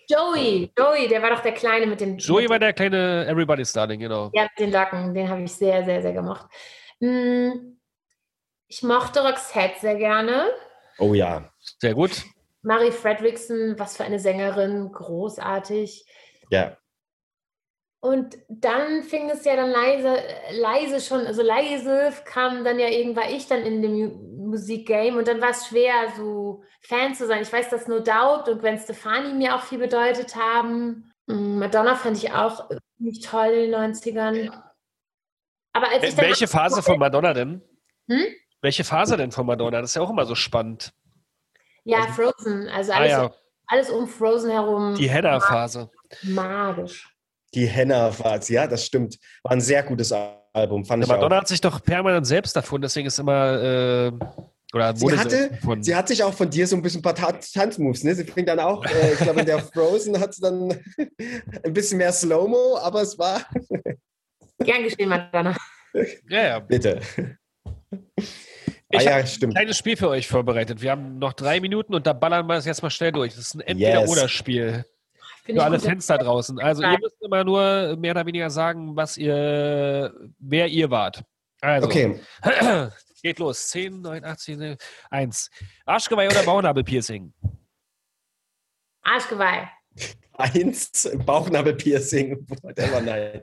S1: Joey, Joey, der war doch der Kleine mit den,
S4: Joey
S1: mit,
S4: war der kleine Everybody's Darling, genau.
S1: ja, mit den Locken. Den habe ich sehr, sehr, sehr gemocht. Hm, Ich mochte Roxette sehr gerne.
S5: Oh ja.
S4: Sehr gut.
S1: Marie Fredrickson, was für eine Sängerin, großartig.
S5: Ja.
S1: Und dann fing es ja dann leise, leise schon, also leise kam dann ja irgendwann ich dann in dem Mu- Musikgame und dann war es schwer, so Fan zu sein. Ich weiß, dass No Doubt und Gwen Stefani mir auch viel bedeutet haben. Mm, Madonna fand ich auch nicht toll in den 90ern. Aber als ich
S4: Welche Phase von Madonna denn?
S1: Hm?
S4: Welche Phase denn von Madonna? Das ist ja auch immer so spannend.
S1: Ja, Frozen, also
S4: Ah
S1: alles,
S4: ja,
S1: alles um Frozen herum.
S4: die Henna-Phase.
S1: Magisch.
S5: Die Henna-Phase, ja, das stimmt. War ein sehr gutes Album, fand
S4: Der
S5: ich auch.
S4: Madonna hat sich doch permanent selbst erfunden, deswegen ist immer. Äh, oder
S5: Sie hatte,
S4: erfunden.
S5: sie hat sich auch von dir so ein bisschen ein paar Ta- Tanzmoves, ne? Sie fing dann auch, äh, ich glaube, in der Frozen hat sie dann ein bisschen mehr Slow-Mo, aber es war,
S1: Gern geschehen, Madonna.
S4: ja, ja.
S5: bitte.
S4: Ich
S5: ah ja,
S4: habe
S5: stimmt.
S4: ein kleines Spiel für euch vorbereitet. Wir haben noch drei Minuten und da ballern wir es jetzt mal schnell durch. Das ist ein Entweder-Oder-Spiel. Für alle. Fans da draußen. Also ihr müsst immer nur mehr oder weniger sagen, was ihr, wer ihr wart. Also,
S5: Okay,
S4: geht los. 10, 9, 8, 10, 1. Arschgeweih oder Bauchnabelpiercing?
S1: Arschgeweih.
S5: eins, Bauchnabelpiercing, whatever, nein.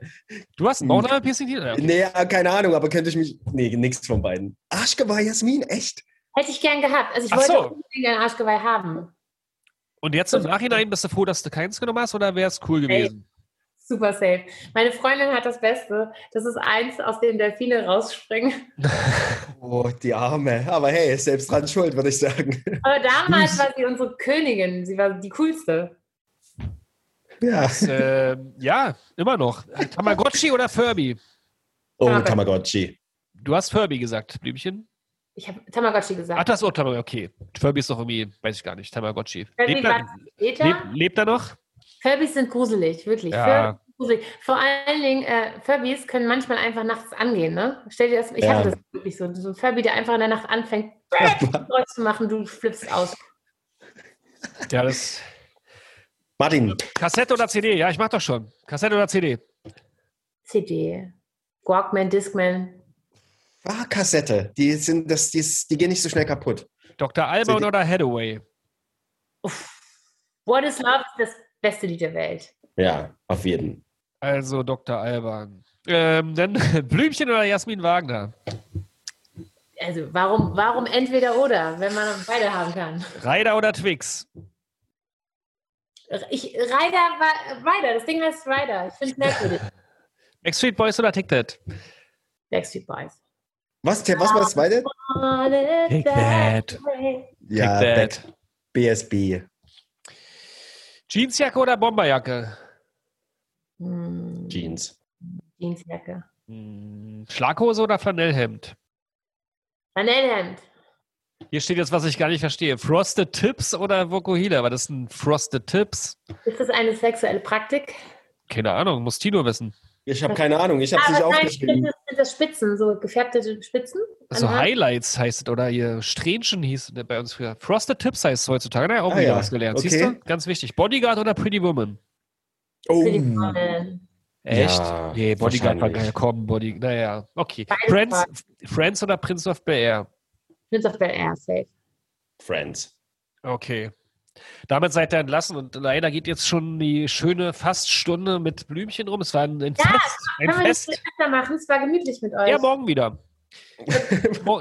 S4: Du hast ein
S5: Hm.
S4: Bauchnabelpiercing? Ja.
S5: Nee, keine Ahnung, aber könnte ich mich, nee, nichts von beiden. Arschgeweih, Jasmin, echt?
S1: Hätte ich gern gehabt. Also ich
S4: Ach
S1: wollte
S4: so.
S1: unbedingt ein Arschgeweih haben.
S4: Und jetzt im Nachhinein bist du froh, dass du keins genommen hast oder wäre es cool gewesen?
S1: Super safe. Meine Freundin hat das Beste. Das ist eins, aus dem Delfine rausspringen.
S5: Oh, die Arme. Aber hey, ist selbst dran schuld, würde ich sagen.
S1: Aber damals war sie unsere Königin. Sie war die coolste.
S5: Ja.
S4: ähm, ja, immer noch. Tamagotchi oder Furby?
S5: Oh,
S1: Tamagotchi.
S5: Tamagotchi.
S4: Du hast Furby gesagt, Blümchen.
S1: Ich habe Tamagotchi
S4: Ach,
S1: gesagt.
S4: das ist auch Tamagotchi. Okay. Furby ist doch irgendwie, weiß ich gar nicht, Tamagotchi.
S1: Furby
S4: Lebt er, lebt, lebt er noch?
S1: Furbys sind gruselig, wirklich.
S4: Ja.
S1: Furby sind gruselig. Vor allen Dingen, äh, Furbys können manchmal einfach nachts angehen. Ne? Stell dir das, ich
S5: Ja.
S1: hatte das wirklich so. So ein Furby, der einfach in der Nacht anfängt, Geräusch zu machen, du flippst aus.
S4: Ja, das.
S5: Martin,
S4: Kassette oder CD? Ja, ich mach doch schon. Kassette oder CD?
S1: CD. Walkman, Discman.
S5: Kassette. Die, sind, das, die, ist- die gehen nicht so schnell kaputt.
S4: Dr. Alban oder Hathaway?
S1: Uff. What is Love ist das beste Lied der Welt.
S5: Ja, auf jeden.
S4: Also Dr. Alban. Ähm, dann Blümchen oder Jasmin Wagner?
S1: Also warum, warum entweder oder, wenn man beide haben kann?
S4: Ryder oder Twix?
S1: Ich, Ryder, war- Ryder, das Ding heißt Ryder. Ich finde es merkwürdig.
S4: Backstreet Boys oder Tic Tac?
S1: Backstreet Boys.
S5: Was, was war das zweite?
S4: Take that.
S5: Ja,
S4: Take
S5: Back,
S4: that.
S5: BSB.
S4: Jeansjacke oder Bomberjacke?
S1: Hm,
S5: Jeans.
S1: Jeansjacke.
S4: Hm, Schlaghose oder Flanellhemd?
S1: Vanillehemd.
S4: Hier steht jetzt, was ich gar nicht verstehe. Frosted Tips oder Vokuhila? War das ein Frosted Tips?
S1: Ist das eine sexuelle Praktik?
S4: Keine Ahnung, muss Tino wissen.
S5: Ich habe keine Ahnung, ich habe es nicht
S1: Ah,
S5: aufgeschrieben.
S1: das, sind das Spitzen, so gefärbte Spitzen?
S4: So
S1: Anhand?
S4: Highlights heißt es, oder ihr Strähnchen hieß es bei uns früher. Frosted Tips heißt es heutzutage. Na, auch
S5: Ah,
S4: wieder
S5: ja.
S4: was gelernt.
S5: Okay.
S4: Siehst du? Ganz wichtig. Bodyguard oder Pretty Woman?
S5: Oh,
S1: die Freundin.
S4: Echt?
S5: Ja,
S4: nee, Bodyguard war geil. Komm, Body. Naja, okay. Friends, Friends oder Prince of Bel Air?
S1: Prince of Bel Air, safe.
S5: Friends.
S4: Okay. Damit seid ihr entlassen und leider geht jetzt schon die schöne Faststunde mit Blümchen rum. Es war ein, ein
S1: Ja,
S4: Fest. Ein
S1: Können wir das
S4: Fest.
S1: viel öfter machen? Es war gemütlich mit euch.
S4: Ja, morgen wieder.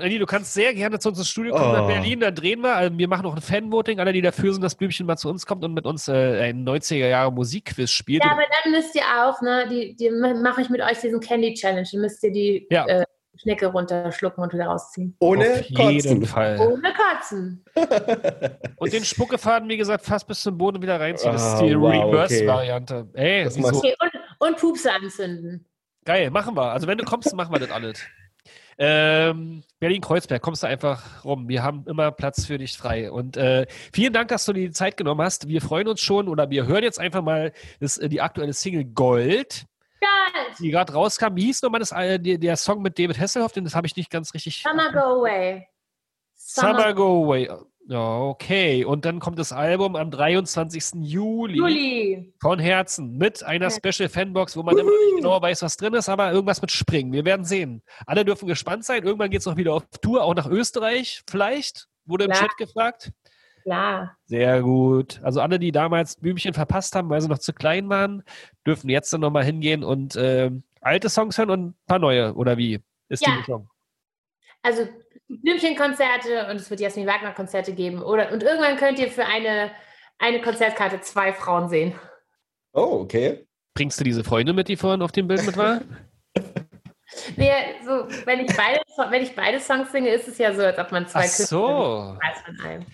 S4: Elli, du kannst sehr gerne zu uns ins Studio kommen nach
S5: Oh.
S4: Berlin, da drehen wir. Also wir machen noch ein Fanvoting. Alle, die dafür sind, dass Blümchen mal zu uns kommt und mit uns äh, ein 90er-Jahre-Musikquiz spielt.
S1: Ja, aber dann müsst ihr auch, ne, die, die mache ich mit euch diesen Candy Challenge. Dann müsst ihr die
S4: Ja.
S1: äh, Schnecke runterschlucken und wieder rausziehen.
S5: Ohne
S4: Auf jeden
S5: Kotzen.
S4: Fall.
S1: Ohne Kotzen.
S4: Und den Spuckefaden, wie gesagt, fast bis zum Boden wieder reinziehen. Das ist
S5: Ah,
S4: die
S5: wow,
S4: Reverse-Variante. Ey,
S5: Das machst-
S1: Okay, und, und Pupse anzünden.
S4: Geil, machen wir. Also wenn du kommst, machen wir das alles. Ähm, Berlin-Kreuzberg, kommst du einfach rum. Wir haben immer Platz für dich frei. Und äh, vielen Dank, dass du dir die Zeit genommen hast. Wir freuen uns schon oder wir hören jetzt einfach mal das, äh, die aktuelle Single Gold,
S1: Geil.
S4: die gerade rauskam. Wie hieß nochmal das, äh, der, Song mit David Hasselhoff? Den das habe ich nicht ganz richtig.
S1: Summer Go Away.
S4: Summer Go Away. Ja, okay. Und dann kommt das Album am 23. Juli.
S1: Juli.
S4: Von Herzen mit einer. Special Fanbox, wo man immer nicht genau weiß, was drin ist, aber irgendwas mit Springen. Wir werden sehen. Alle dürfen gespannt sein. Irgendwann geht es auch wieder auf Tour, auch nach Österreich vielleicht. Wurde im
S1: Ja.
S4: Chat gefragt.
S1: Klar.
S4: Sehr gut. Also alle, die damals Blümchen verpasst haben, weil sie noch zu klein waren, dürfen jetzt dann nochmal hingehen und ähm, alte Songs hören und ein paar neue. Oder wie? Ist
S1: Ja.
S4: die Mischung?
S1: Also Blümchen-Konzerte und es wird Jasmin Wagner-Konzerte geben. Oder, und irgendwann könnt ihr für eine, eine Konzertkarte zwei Frauen sehen.
S5: Oh, okay.
S4: Bringst du diese Freundin mit, die vorhin auf dem Bild mit war?
S1: Nee, so, wenn, ich beide, wenn ich beide Songs singe, ist es ja so, als ob man zwei
S4: Ach so.
S1: einem.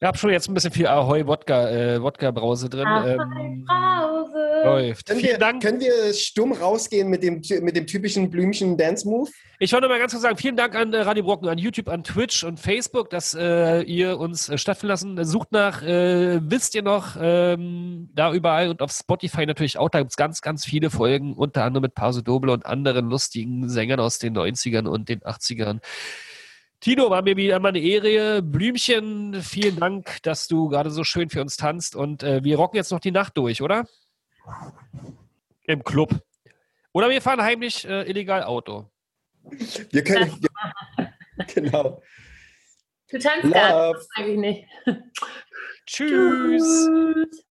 S4: Ich habe schon jetzt ein bisschen viel Ahoi Wodka, äh, Wodka Brause drin.
S1: Ahoi,
S4: ähm,
S1: Brause.
S4: Läuft.
S5: Können
S4: Vielen
S5: wir,
S4: Dank.
S5: können wir stumm rausgehen mit dem, mit dem typischen Blümchen-Dance-Move?
S4: Ich wollte mal ganz kurz sagen, vielen Dank an äh, Radio Brocken, an YouTube, an Twitch und Facebook, dass äh, ihr uns äh, stattfinden lassen. Sucht nach, äh, wisst ihr noch, ähm, da überall und auf Spotify natürlich auch, da gibt es ganz, ganz viele Folgen, unter anderem mit Paso Doble und anderen lustigen Sängern aus den 90ern und den 80ern. Tino, war mir wieder mal eine Ehre. Blümchen, vielen Dank, dass du gerade so schön für uns tanzt und äh, wir rocken jetzt noch die Nacht durch, oder? Im Club. Oder wir fahren heimlich äh, illegal Auto.
S5: Wir können. genau.
S1: Du tanzt gar nicht.
S4: Tschüss.
S1: Tschüss.